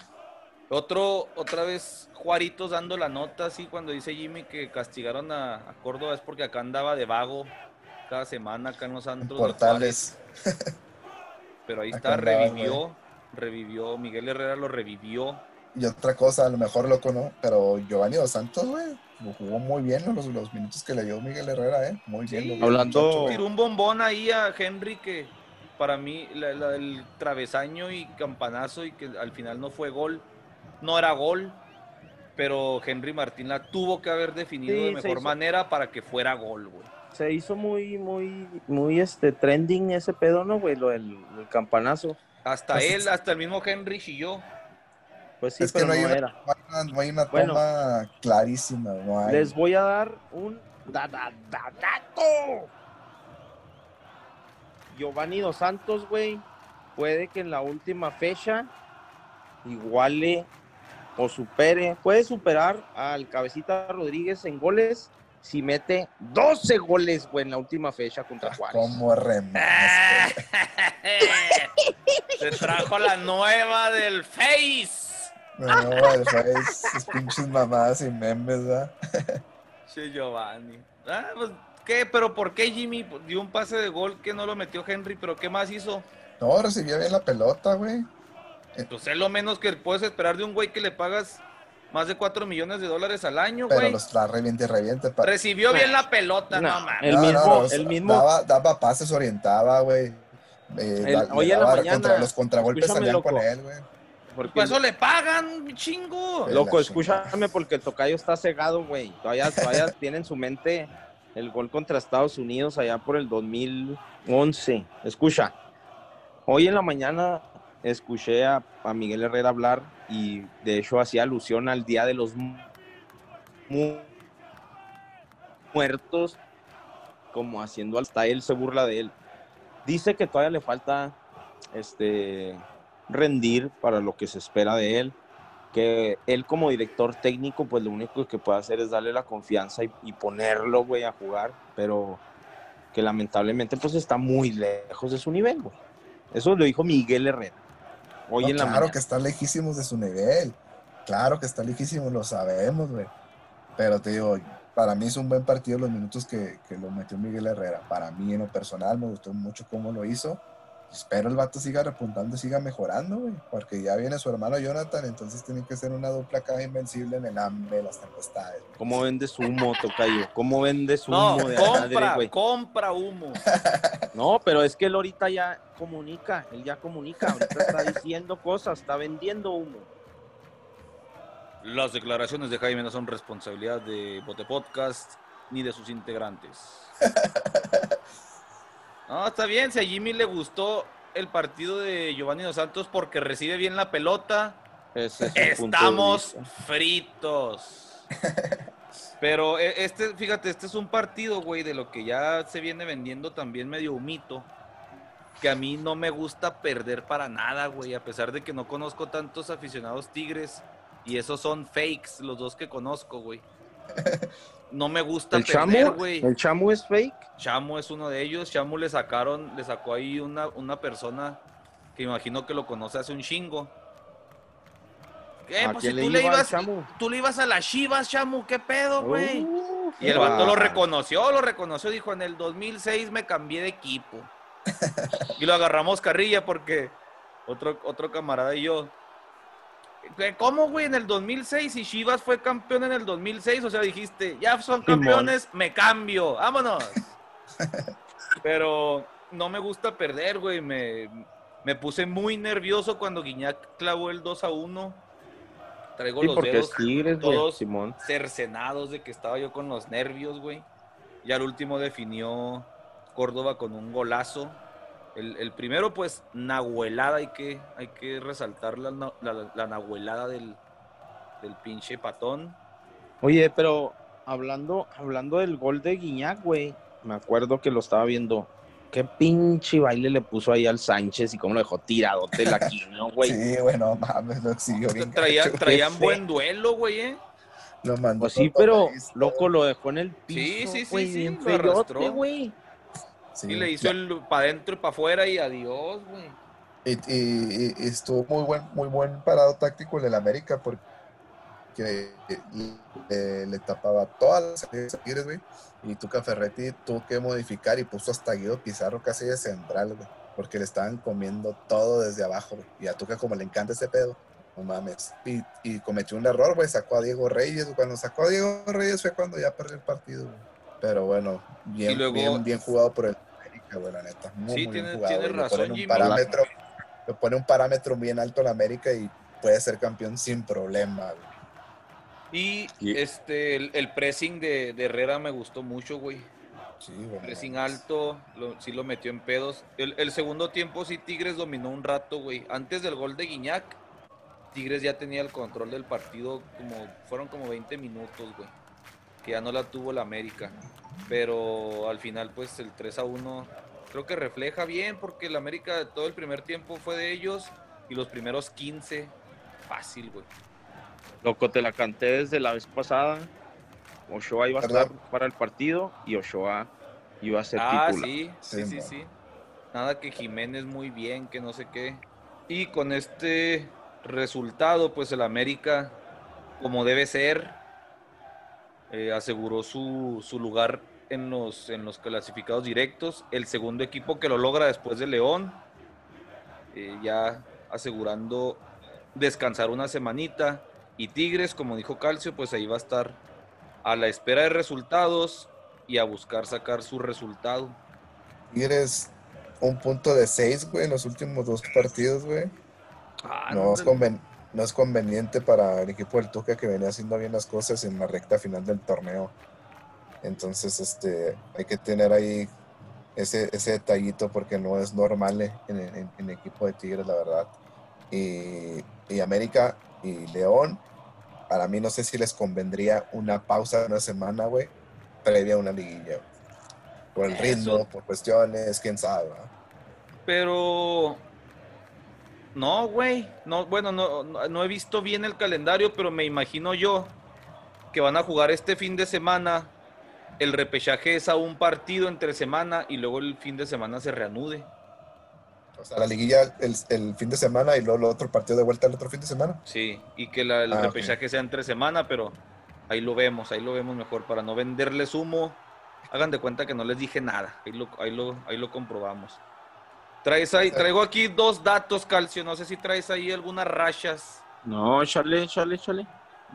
Otro, otra vez Juaritos dando la nota, así, cuando dice Jimmy que castigaron a, a Córdoba es porque acá andaba de vago cada semana acá en los Santos. Portales. Pero ahí está, revivió, revivió, Miguel Herrera lo revivió. Y otra cosa, a lo mejor loco, ¿no? Pero Giovanni Dos Santos, güey, jugó muy bien los, los minutos que le dio Miguel Herrera, ¿eh? Muy bien. hablando... Tiró un bombón ahí a Henry que para mí el travesaño y campanazo y que al final no fue gol, no era gol, pero Henry Martín la tuvo que haber definido de mejor manera para que fuera gol, güey se hizo muy, muy, muy este trending ese pedo, ¿no, güey? Lo del, campanazo. Hasta pues él, hasta el mismo Henry yo Pues sí, pero no, hay una, no, hay una, toma clarísima. No Les voy a dar un dato. Giovanni Dos Santos, güey, puede que en la última fecha iguale o supere, puede superar al Cabecita Rodríguez en goles si mete 12 goles, güey, en la última fecha contra ah, Juárez. ¿Cómo remas, Se trajo la nueva del Face. La nueva del Face. Sus pinches mamadas y memes, ¿verdad? sí, Giovanni. Ah, pues, ¿qué? ¿Pero por qué Jimmy dio un pase de gol que no lo metió Henry? ¿Pero qué más hizo? No, recibía bien la pelota, güey. Pues es lo menos que puedes esperar de un güey que le pagas más de 4 millones de dólares al año, güey. Pero los la reviente, reviente. Recibió bien la pelota, no, no El mismo, el mismo. Daba, daba, pases, orientaba, güey. Eh, hoy en la mañana. los contragolpes salían con él, güey. Porque eso le pagan, chingo. Loco, escúchame porque el tocayo está cegado, güey. Todavía, todavía tiene en su mente el gol contra Estados Unidos allá por el 2011. Escucha, hoy en la mañana escuché a, a Miguel Herrera hablar y de hecho hacía alusión al Día de los Muertos, como haciendo hasta él se burla de él. Dice que todavía le falta este rendir para lo que se espera de él, que él como director técnico pues lo único que puede hacer es darle la confianza y, ponerlo, güey, a jugar, pero que lamentablemente pues está muy lejos de su nivel, güey. Eso lo dijo Miguel Herrera claro que está lejísimos de su nivel. Claro que está lejísimos, lo sabemos, güey. Pero te digo, para mí es un buen partido los minutos que, que, lo metió Miguel Herrera. Para mí, en lo personal, me gustó mucho cómo lo hizo. Espero el vato siga repuntando y siga mejorando, güey. Porque ya viene su hermano Jonathan, entonces tiene que ser una dupla acá invencible en el hambre de las tempestades. ¿Cómo vende humo, Tocayo? ¿Cómo vende humo de compra, compra humo. no, pero es que él ahorita ya comunica, él ya comunica, ahorita está diciendo cosas, está vendiendo humo. Las declaraciones de Jaime no son responsabilidad de Bote Podcast ni de sus integrantes. No, está bien. Si a Jimmy le gustó el partido de Giovanni Dos Santos porque recibe bien la pelota, estamos fritos. Pero e, este, fíjate, este es un partido, güey, de lo que ya se viene vendiendo también medio humito. Que a mí no me gusta perder para nada, güey. A pesar de que no conozco tantos aficionados tigres. Y esos son fakes, los dos que conozco, güey. no me gusta ¿El perder, güey. ¿El Chamu es fake? Chamu es uno de ellos. Chamu le sacaron, le sacó ahí una, una persona que imagino que lo conoce hace un chingo. ¿Qué? Pues si tú le, ibas, tú le ibas a las Chivas, Chamu, ¿qué pedo, güey? y el vato lo reconoció, lo reconoció, dijo, en el 2006 me cambié de equipo. y lo agarramos carrilla porque otro, otro camarada y yo ¿Cómo, güey? En el 2006 y Chivas fue campeón en el 2006, o sea, dijiste, ya son campeones, me cambio, vámonos. Pero no me gusta perder, güey. Me, me puse muy nervioso cuando Guiñac clavó el 2 a 1. Traigo los dedos todos cercenados de que estaba yo con los nervios, güey. Y al último definió Córdoba con un golazo. El, primero, pues, nahuelada, hay que, hay que resaltar la, la, nahuelada del, del pinche patón. Oye, pero hablando, hablando del gol de Guiñac, güey, me acuerdo que lo estaba viendo. Qué pinche baile le puso ahí al Sánchez y cómo lo dejó tiradote la quino, güey. Sí, bueno, mames, lo siguió bien. traían buen duelo, güey, eh. Lo mandó pues sí, pero loco lo dejó en el piso. Sí, sí, sí, sí, lo arrastró. güey. Y le hizo el para adentro y para afuera y adiós, güey. Y, y, estuvo muy buen, muy buen parado táctico en el América porque le, tapaba todas las güey. Y Tuca Ferretti tuvo que modificar y puso hasta Guido Pizarro casi de central, güey. Porque le estaban comiendo todo desde abajo, Y a Tuca como le encanta ese pedo, no mames. Y, cometió un error, güey. Sacó a Diego Reyes. Cuando sacó a Diego Reyes fue cuando ya perdió el partido, Pero bueno, bien, bien, bien jugado por el América, güey, la neta. Muy, muy bien jugado. Tiene razón, un parámetro, le pone un parámetro bien alto al América y puede ser campeón sin problema, güey. Y, este, el, pressing de, Herrera me gustó mucho, güey. Sí, Pressing alto, sí lo metió en pedos. El, segundo tiempo sí Tigres dominó un rato, güey. Antes del gol de Guiñac, Tigres ya tenía el control del partido, como fueron como 20 minutos, güey. Que ya no la tuvo la América. Pero al final, pues el 3 a 1 creo que refleja bien, porque la América todo el primer tiempo fue de ellos y los primeros 15, fácil, güey. Loco, te la canté desde la vez pasada. Ochoa iba a estar para el partido y Ochoa iba a ser ah, titular. Sí, sí, sí, sí, Nada que Jiménez muy bien, que no sé qué. Y con este resultado, pues el América, como debe ser, eh, aseguró su, lugar en los, en los clasificados directos. El segundo equipo que lo logra después de León, eh, ya asegurando descansar una semanita. Y Tigres, como dijo Calcio, pues ahí va a estar a la espera de resultados y a buscar sacar su resultado. Tigres, un punto de seis, güey, en los últimos dos partidos, güey. Ah, no, es conveniente para el equipo del Tuca que venía haciendo bien las cosas en la recta final del torneo. Entonces, este, hay que tener ahí ese, ese detallito porque no es normal en el equipo de Tigres, la verdad. Y, y América y León, para mí no sé si les convendría una pausa de una semana, güey, previa a una liguilla. Por el ritmo, por cuestiones, quién sabe. Pero no, güey. No, bueno, no, no, he visto bien el calendario, pero me imagino yo que van a jugar este fin de semana. El repechaje es a un partido entre semana y luego el fin de semana se reanude. O sea, la liguilla el, fin de semana y luego el otro partido de vuelta el otro fin de semana. Sí, y que la, el ah, repechaje sea entre semana, pero ahí lo vemos, ahí lo vemos mejor para no venderles humo. Hagan de cuenta que no les dije nada, ahí lo, ahí lo, ahí lo comprobamos. Traes ahí, traigo aquí dos datos, Calcio, no sé si traes ahí algunas rachas. No, chale, chale, chale.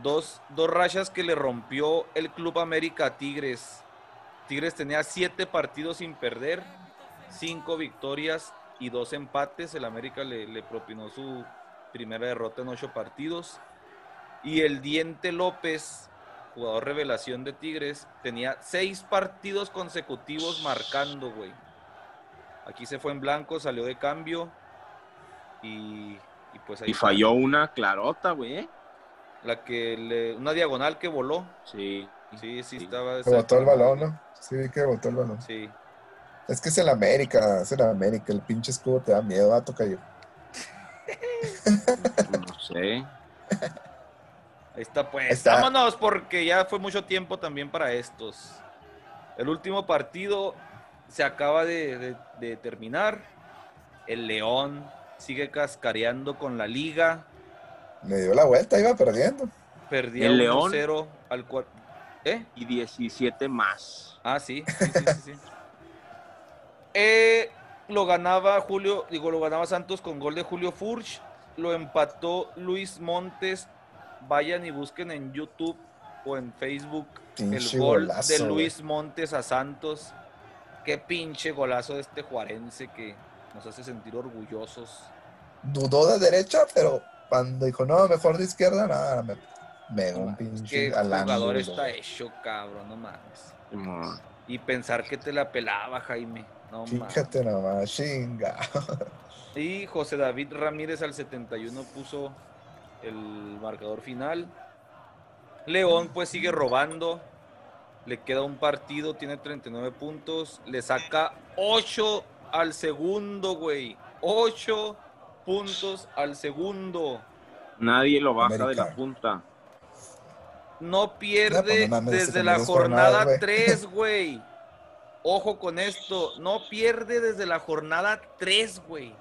Dos, dos rachas que le rompió el Club América Tigres. Tigres tenía siete partidos sin perder, cinco victorias y dos empates. El América le, propinó su primera derrota en ocho partidos. Y el Diente López, jugador revelación de Tigres, tenía seis partidos consecutivos marcando, güey. Aquí se fue en blanco, salió de cambio. Y, pues ahí. Y falló una clarota, güey. ¿eh? La que le. Una diagonal que voló. Sí. Sí, sí, estaba. botó el balón, ¿no? Sí, que botó el balón. Sí. Es que es el América, es el América, el pinche escudo te da miedo, a tocar yo. no sé. Ahí está, pues. Vámonos, porque ya fue mucho tiempo también para estos. El último partido se acaba de, terminar. El León sigue cascareando con la liga. Me dio la vuelta, iba perdiendo. Perdió el León 0 al ¿Eh? Y 17 más. Ah, sí, sí, sí. sí. Eh, lo ganaba Julio, digo, lo ganaba Santos con gol de Julio Furch. Lo empató Luis Montes. Vayan y busquen en YouTube o en Facebook el gol de Luis Montes a Santos. Qué pinche golazo de este juarense que nos hace sentir orgullosos. Dudó de derecha, pero cuando dijo, no, mejor de izquierda, nada, me, me un pinche. El jugador está hecho, cabrón, no mames. Y pensar que te la pelaba, Jaime. No Fíjate nomás, chinga. Y José David Ramírez al 71 puso el marcador final. León pues sigue robando. Le queda un partido, tiene 39 puntos. Le saca 8 al segundo, güey. 8 puntos al segundo. Nadie lo baja de la punta. No pierde desde la jornada 3, güey. Ojo con esto. No pierde desde la jornada 3, güey.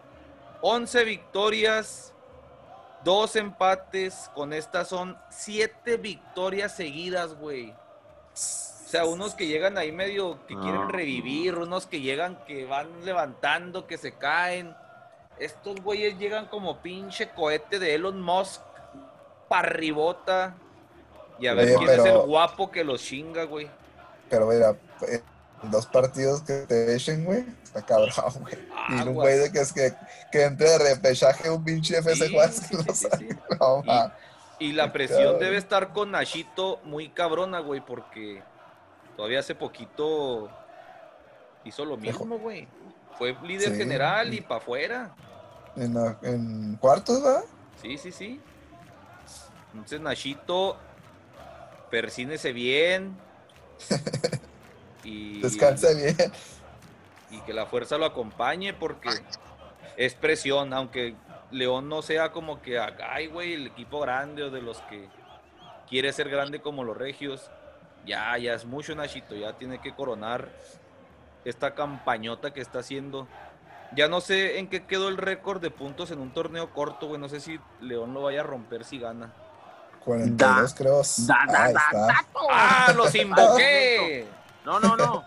11 victorias, 2 empates. Con estas son 7 victorias seguidas, güey. O sea, unos que llegan ahí medio que quieren revivir, unos que llegan que van levantando, que se caen. Estos güeyes llegan como pinche cohete de Elon Musk, parribota. Y a ver quién es el guapo que los chinga, güey. Pero mira, eh, dos partidos que te echen, güey, está cabrón, güey. y un güey de que es que, que entre de repechaje un pinche FC sí, y, la presión debe estar con Nashito muy cabrona, güey, porque todavía hace poquito hizo lo mismo, güey. Fue líder general y para afuera. En, en cuartos, ¿verdad? Sí, sí, sí. Entonces Nashito persínese bien. y, Descanse bien. Y que la fuerza lo acompañe porque es presión, aunque León no sea como que, ay, güey, el equipo grande o de los que quiere ser grande como los regios. Ya, ya es mucho, Nachito, ya tiene que coronar esta campañota que está haciendo. Ya no sé en qué quedó el récord de puntos en un torneo corto, güey. No sé si León lo vaya a romper si gana. 42 creo. ¡Ah, los invoqué! No, no, no.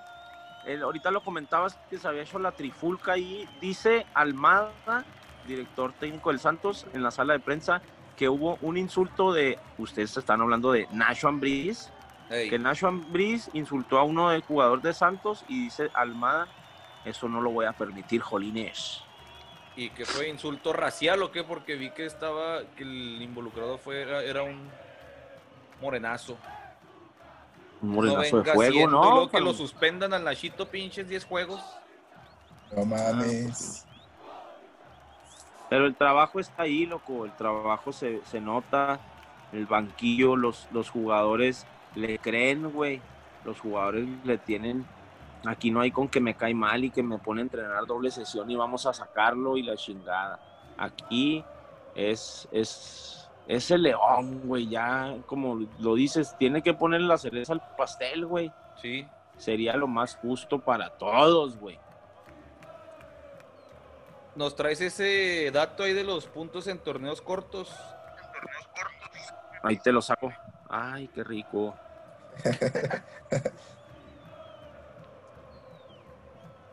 ahorita lo comentabas que se había hecho la trifulca ahí. Dice Almada, director técnico del Santos, en la sala de prensa, que hubo un insulto de, ustedes están hablando de Nacho Ambriz, que Nacho Ambriz insultó a uno del jugador de Santos y dice Almada, eso no lo voy a permitir, Jolines. ¿Y que fue insulto racial o qué? Porque vi que estaba, que el involucrado fue, era, un morenazo. Un morenazo de fuego, ¿no? que lo suspendan al Nachito pinches 10 juegos. No mames. Pero el trabajo está ahí, loco. El trabajo se, se nota. El banquillo, los, los jugadores le creen, güey. Los jugadores le tienen Aquí no hay con que me cae mal y que me pone a entrenar doble sesión y vamos a sacarlo y la chingada. Aquí es, es, es el león, güey. Ya, como lo dices, tiene que poner la cereza al pastel, güey. Sí. Sería lo más justo para todos, güey. ¿Nos traes ese dato ahí de los puntos en torneos cortos? Ahí te lo saco. Ay, qué rico.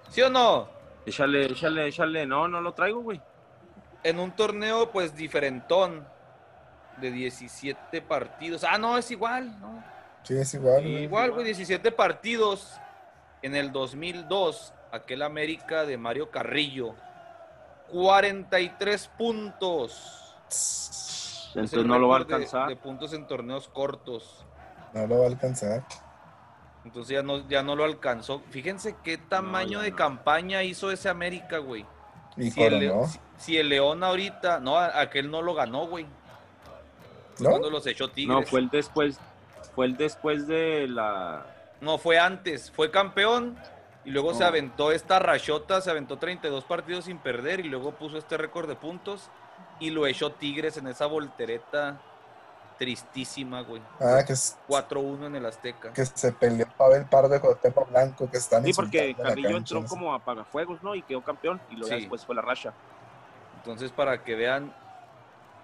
¿Sí o no? Échale, échale, échale. No, no lo traigo, güey. En un torneo, pues, diferentón. De 17 partidos. Ah, no, es igual, ¿no? Sí, es igual. Igual, güey, 17 partidos. En el 2002, aquel América de Mario Carrillo. 43 puntos. Entonces no lo va a alcanzar. de puntos en torneos cortos. No lo va a alcanzar. Entonces ya no, ya no lo alcanzó. Fíjense qué tamaño de campaña hizo ese América, güey. si, el León, ahorita, no, aquel no lo ganó, güey. ¿No? Cuando los echó Tigres. No, fue el después, fue el después de la. No, fue antes, fue campeón y luego se aventó esta rachota, se aventó 32 partidos sin perder y luego puso este récord de puntos y lo echó Tigres en esa voltereta tristísima, güey. Ah, que es 4-1 en el Azteca. Que se peleó Pavel Pardo con Tepa Blanco, que están Sí, porque Carrillo entró como apagafuegos, ¿no? Y quedó campeón, y luego después fue la racha. Entonces, para que vean,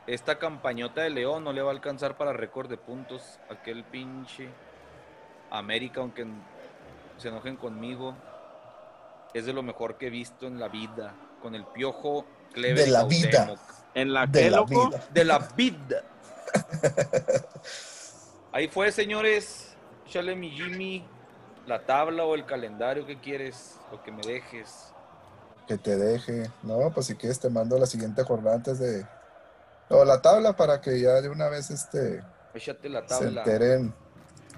esta campañota de León no le va a alcanzar para récord de puntos. Aquel pinche América, aunque se enojen conmigo, es de lo mejor que he visto en la vida. Con el piojo Clever. De la vida. ¿En la de la Vida. De la vida. Ahí fue, señores. Échale mi Jimmy la tabla o el calendario que quieres, lo que me dejes. Que te deje. No, pues si quieres te mando la siguiente jornada antes de... O la tabla para que ya de una vez este... Échate la tabla. Se enteren,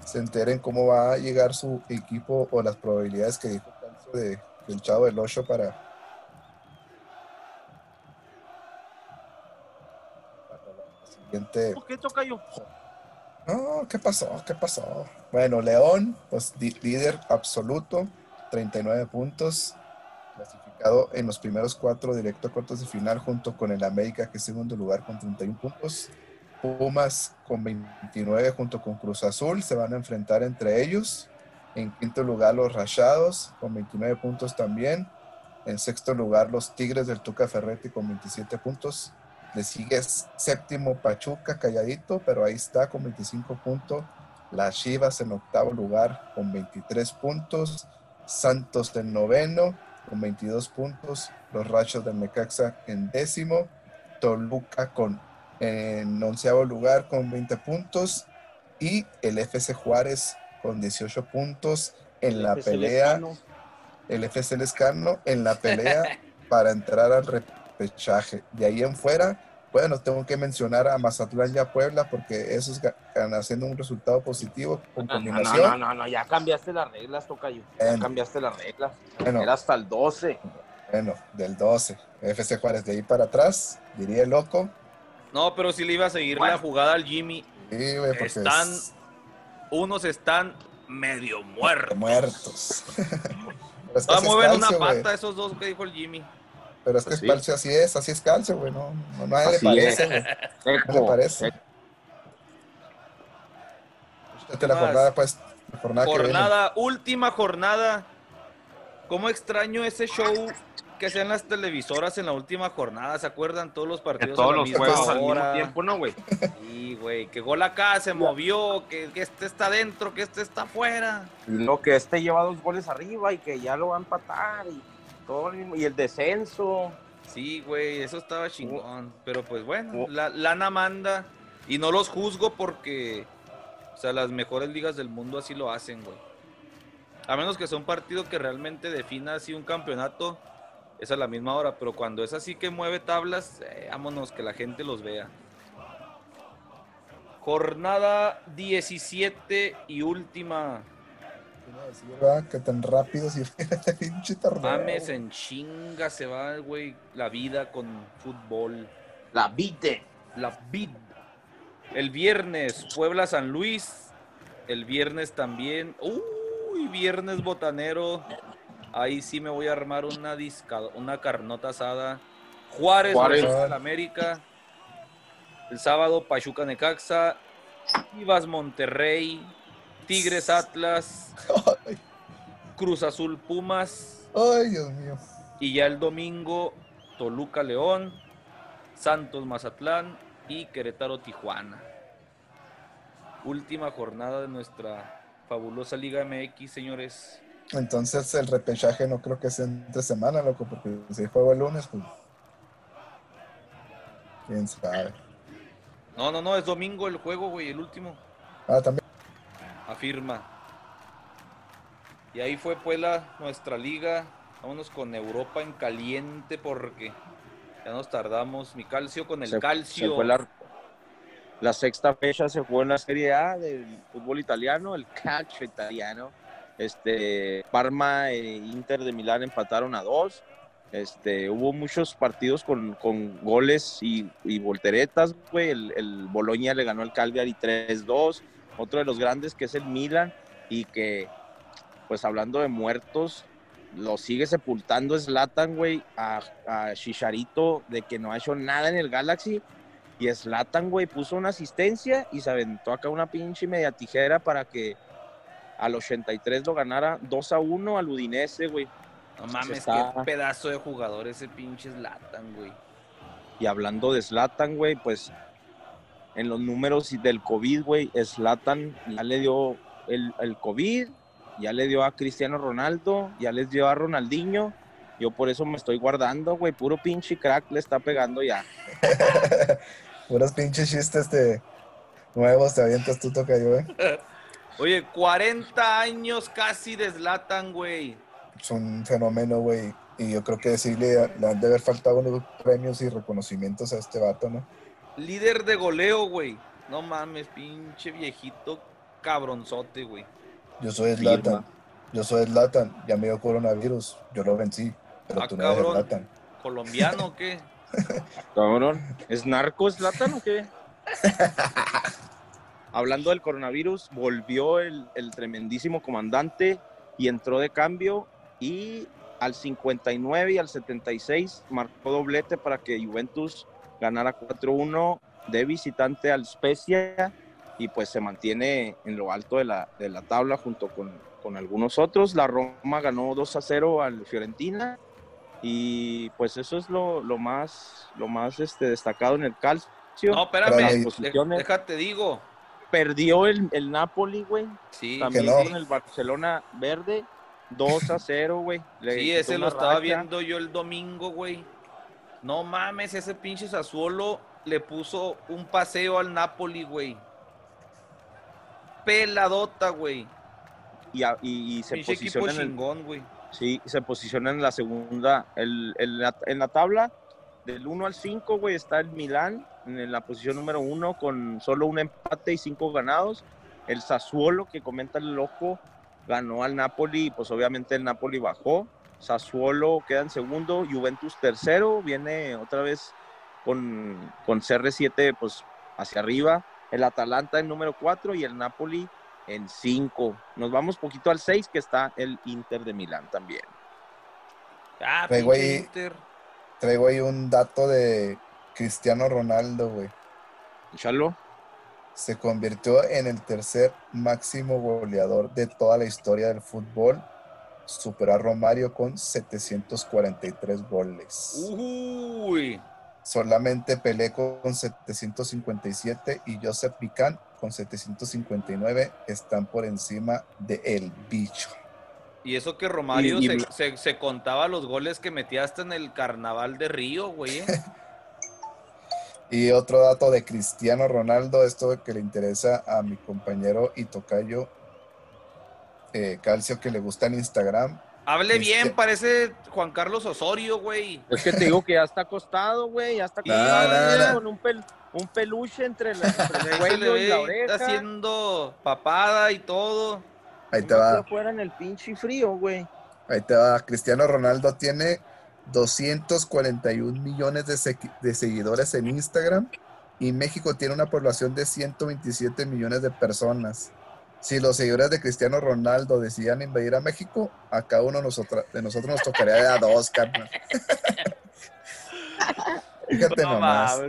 se enteren cómo va a llegar su equipo o las probabilidades que dijo de, del Chavo del Ocho para, siguiente. ¿Por qué toca yo? No, ¿qué pasó? ¿Qué pasó? Bueno, León, pues líder absoluto, 39 puntos, clasificado en los primeros cuatro directo a cuartos de final junto con el América que es segundo lugar con 31 puntos. Pumas con 29 junto con Cruz Azul se van a enfrentar entre ellos. En quinto lugar los Rayados con 29 puntos también. En sexto lugar los Tigres del Tuca Ferretti con 27 puntos. Le sigue séptimo Pachuca calladito, pero ahí está con 25 puntos. Las Chivas en octavo lugar con 23 puntos. Santos en noveno con 22 puntos. Los Rachos de Mecaxa en décimo. Toluca con en onceavo lugar con 20 puntos y el FC Juárez con 18 puntos en la pelea. El FC Lescano en la pelea para entrar al repechaje. De ahí en fuera, bueno, tengo que mencionar a Mazatlán y a Puebla porque esos están haciendo un resultado positivo con combinación. No, no, no, ya cambiaste las reglas, Tocayo. Ya cambiaste las reglas. Era hasta el 12. Bueno, del 12. FC Juárez de ahí para atrás, diría el loco. No, pero si le iba a seguir la jugada al Jimmy. Sí, güey, están, unos están medio muertos. Muertos. Va a mover una pata esos dos que dijo el Jimmy. Pero es que pues calcio así es, así es calcio, güey. No, no, no le parece, güey. No le parece. la jornada, pues. La jornada, jornada última jornada. ¿Cómo extraño ese show que sean las televisoras en la última jornada, ¿se acuerdan? Todos los partidos todos los juegos al mismo tiempo, ¿no, güey? Sí, güey, que gol acá se movió, que, este está dentro, que este está afuera. No, que este lleva dos goles arriba y que ya lo va a empatar y todo el mismo, y el descenso. Sí, güey, eso estaba chingón, pero pues bueno, la lana manda y no los juzgo porque, o sea, las mejores ligas del mundo así lo hacen, güey. A menos que sea un partido que realmente defina así un campeonato, es a la misma hora, pero cuando es así que mueve tablas, eh, vámonos, que la gente los vea. Jornada 17 y última. Que tan rápido si pinche Mames, en chinga se va, güey, la vida con fútbol. La vida. La vida. El viernes, Puebla San Luis. El viernes también. Uy, viernes botanero. Ahí sí me voy a armar una, disca, una carnota asada. Juárez, Juárez. América. El sábado, Pachuca Necaxa. Chivas Monterrey. Tigres Atlas. Cruz Azul Pumas. Ay, Dios mío. Y ya el domingo, Toluca León. Santos Mazatlán. Y Querétaro Tijuana. Última jornada de nuestra fabulosa Liga MX, señores. Entonces el repechaje no creo que sea entre semana, loco, porque si juego el lunes, pues. Quién sabe. No, no, no, es domingo el juego, güey, el último. Ah, también. Afirma. Y ahí fue pues la, nuestra liga. Vámonos con Europa en caliente porque ya nos tardamos. Mi calcio con el calcio. la, la, sexta fecha se jugó en la Serie A del fútbol italiano, el calcio italiano este, Parma e Inter de Milán empataron a dos. Este, hubo muchos partidos con, goles y, volteretas, güey. El, el Boloña le ganó al Cagliari 3-2. Otro de los grandes que es el Milan y que, pues hablando de muertos, lo sigue sepultando Slatan, güey, a, a Chicharito de que no ha hecho nada en el Galaxy. Y Slatan, güey, puso una asistencia y se aventó acá una pinche media tijera para que al 83 lo ganara 2 a 1 al Udinese, güey. No mames, qué pedazo de jugador ese pinche Slatan, güey. Y hablando de Slatan, güey, pues en los números del COVID, güey, Slatan ya le dio el, el, COVID, ya le dio a Cristiano Ronaldo, ya les dio a Ronaldinho. Yo por eso me estoy guardando, güey. Puro pinche crack le está pegando ya. Puros pinches chistes de nuevos te avientas tú, toca yo, güey. Oye, 40 años casi deslatan, güey. Es un fenómeno, güey. Y yo creo que sí le, han de haber faltado unos premios y reconocimientos a este vato, ¿no? Líder de goleo, güey. No mames, pinche viejito cabronzote, güey. Yo soy Slatan. Yo soy Zlatan, ya me dio coronavirus, yo lo vencí, pero ah, tú no eres Zlatan. ¿Colombiano o qué? cabrón, ¿es narco Zlatan o qué? Hablando del coronavirus, volvió el, el tremendísimo comandante y entró de cambio y al 59 y al 76 marcó doblete para que Juventus ganara 4-1 de visitante al Spezia y pues se mantiene en lo alto de la, de la tabla junto con, con, algunos otros. La Roma ganó 2 a 0 al Fiorentina y pues eso es lo, lo más, lo más este, destacado en el calcio. No, espérame, déjate digo. Perdió el, el Napoli, güey. Sí, también en el Barcelona verde. 2 a 0, güey. Sí, ese lo estaba viendo yo el domingo, güey. No mames, ese pinche Sassuolo le puso un paseo al Napoli, güey. Peladota, güey. Y, y, se posiciona en chingón, güey. Sí, se posiciona en la segunda, el, en la tabla del 1 al 5, güey, está el Milán en la posición número 1 con solo un empate y cinco ganados. El Sassuolo, que comenta el loco, ganó al Napoli, pues obviamente el Napoli bajó. Sassuolo queda en segundo, Juventus tercero, viene otra vez con, con CR7 pues hacia arriba, el Atalanta en número 4 y el Napoli en 5. Nos vamos poquito al 6 que está el Inter de Milán también. Ah, traigo ahí, traigo ahí un dato de Cristiano Ronaldo, güey. Échalo. Se convirtió en el tercer máximo goleador de toda la historia del fútbol superó a Romario con 743 goles. Uy. Solamente Pelé con 757 y Joseph Pican con 759 están por encima de El Bicho. Y eso que Romario se, contaba los goles que metía hasta en el carnaval de Río, güey. ¿eh? y otro dato de Cristiano Ronaldo, esto que le interesa a mi compañero y tocayo eh, Calcio que le gusta en Instagram. Hable bien, parece Juan Carlos Osorio, güey. Es que te digo que ya está acostado, güey, ya está acostado con un, un, peluche entre, la, el cuello y la oreja. Está haciendo papada y todo. Ahí te va. fuera en el pinche frío, güey. Ahí te va. Cristiano Ronaldo tiene 241 millones de, de seguidores en Instagram y México tiene una población de 127 millones de personas si los seguidores de Cristiano Ronaldo decidían invadir a México, a cada uno de nosotros, nos tocaría de a dos, carnal. Fíjate nomás.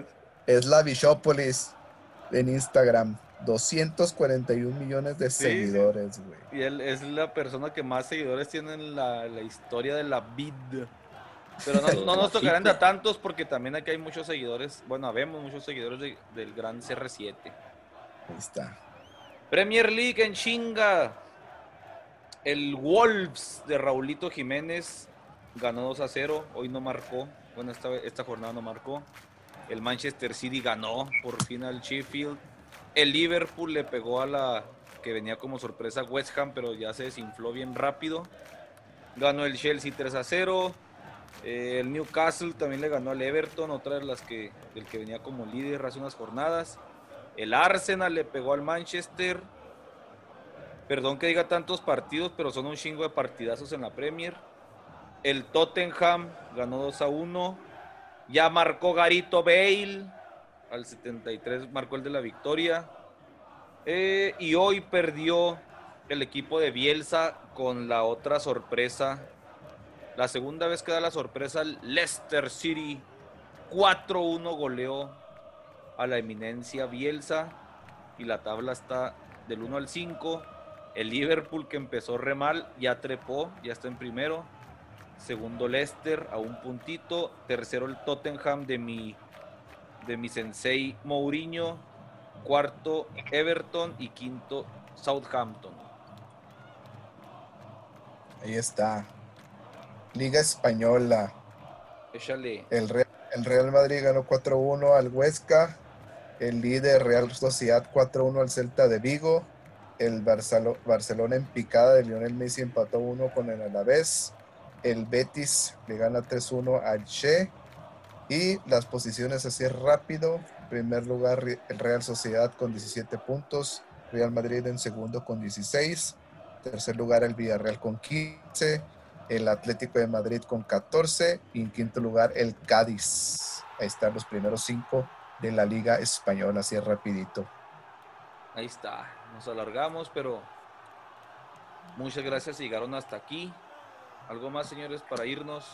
Es la Bishópolis en Instagram. 241 millones de seguidores, güey. Y él es la persona que más seguidores tiene en la, historia de la vid. Pero no, nos tocarán de a tantos porque también aquí hay muchos seguidores. Bueno, vemos muchos seguidores del gran CR7. Ahí está. Premier League en chinga. El Wolves de Raulito Jiménez ganó 2 a 0. Hoy no marcó. Bueno, esta, esta jornada no marcó. El Manchester City ganó por fin al Sheffield. El Liverpool le pegó a la que venía como sorpresa West Ham, pero ya se desinfló bien rápido. Ganó el Chelsea 3 a 0. Eh, el Newcastle también le ganó al Everton, otra de las que, del que venía como líder hace unas jornadas. El Arsenal le pegó al Manchester. Perdón que diga tantos partidos, pero son un chingo de partidazos en la Premier. El Tottenham ganó 2 a 1. Ya marcó Garito Bale. Al 73 marcó el de la victoria. Eh, y hoy perdió el equipo de Bielsa con la otra sorpresa. La segunda vez que da la sorpresa, Leicester City 4-1 goleó a la eminencia Bielsa y la tabla está del 1 al 5. El Liverpool que empezó re mal ya trepó, ya está en primero. Segundo Leicester a un puntito. Tercero el Tottenham de mi, de mi sensei Mourinho. Cuarto Everton y quinto Southampton. Ahí está. Liga Española. Échale. El Real, el Real Madrid ganó 4-1 al Huesca el líder Real Sociedad 4-1 al Celta de Vigo, el Barcelona en picada de Lionel Messi empató 1 con el Alavés, el Betis le gana 3-1 al Che y las posiciones así rápido, primer lugar el Real Sociedad con 17 puntos, Real Madrid en segundo con 16, tercer lugar el Villarreal con 15, el Atlético de Madrid con 14 y en quinto lugar el Cádiz. Ahí están los primeros cinco de la Liga Española, así rapidito. Ahí está, nos alargamos, pero muchas gracias, llegaron hasta aquí. ¿Algo más, señores, para irnos?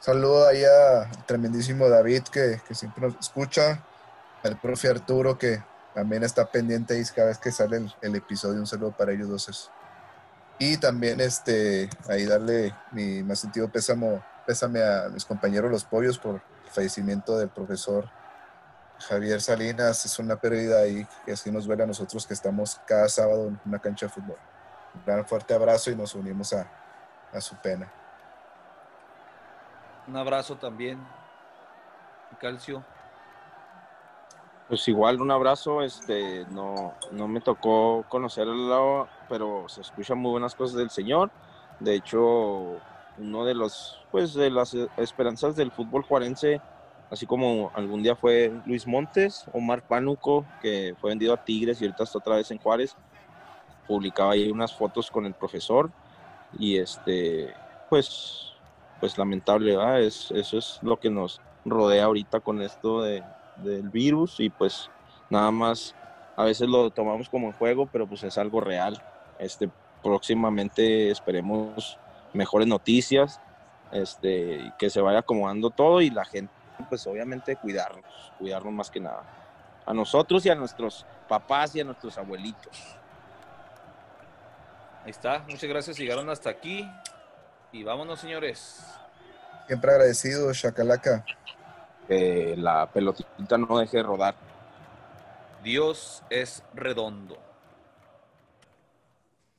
Saludo ahí a tremendísimo David que, siempre nos escucha, al profe Arturo que también está pendiente ahí cada vez que sale el, episodio. Un saludo para ellos dos. Y también este, ahí darle mi más sentido pésamo, pésame a mis compañeros los pollos por el fallecimiento del profesor Javier Salinas. Es una pérdida ahí que así nos duele a nosotros que estamos cada sábado en una cancha de fútbol. Un gran fuerte abrazo y nos unimos a, a su pena. Un abrazo también, Calcio. Pues igual un abrazo, este, no, no me tocó conocerlo, pero se escuchan muy buenas cosas del señor. De hecho, uno de los, pues, de las esperanzas del fútbol juarense, así como algún día fue Luis Montes, Omar Pánuco, que fue vendido a Tigres y ahorita está otra vez en Juárez, publicaba ahí unas fotos con el profesor y este, pues, pues lamentable, ¿verdad? Es, eso es lo que nos rodea ahorita con esto de, del virus y pues nada más a veces lo tomamos como en juego, pero pues es algo real. Este, próximamente esperemos mejores noticias, este, que se vaya acomodando todo y la gente, pues obviamente cuidarnos, cuidarnos más que nada. A nosotros y a nuestros papás y a nuestros abuelitos. Ahí está, muchas gracias, llegaron hasta aquí y vámonos señores. Siempre agradecido, Chacalaca que la pelotita no deje de rodar. Dios es redondo.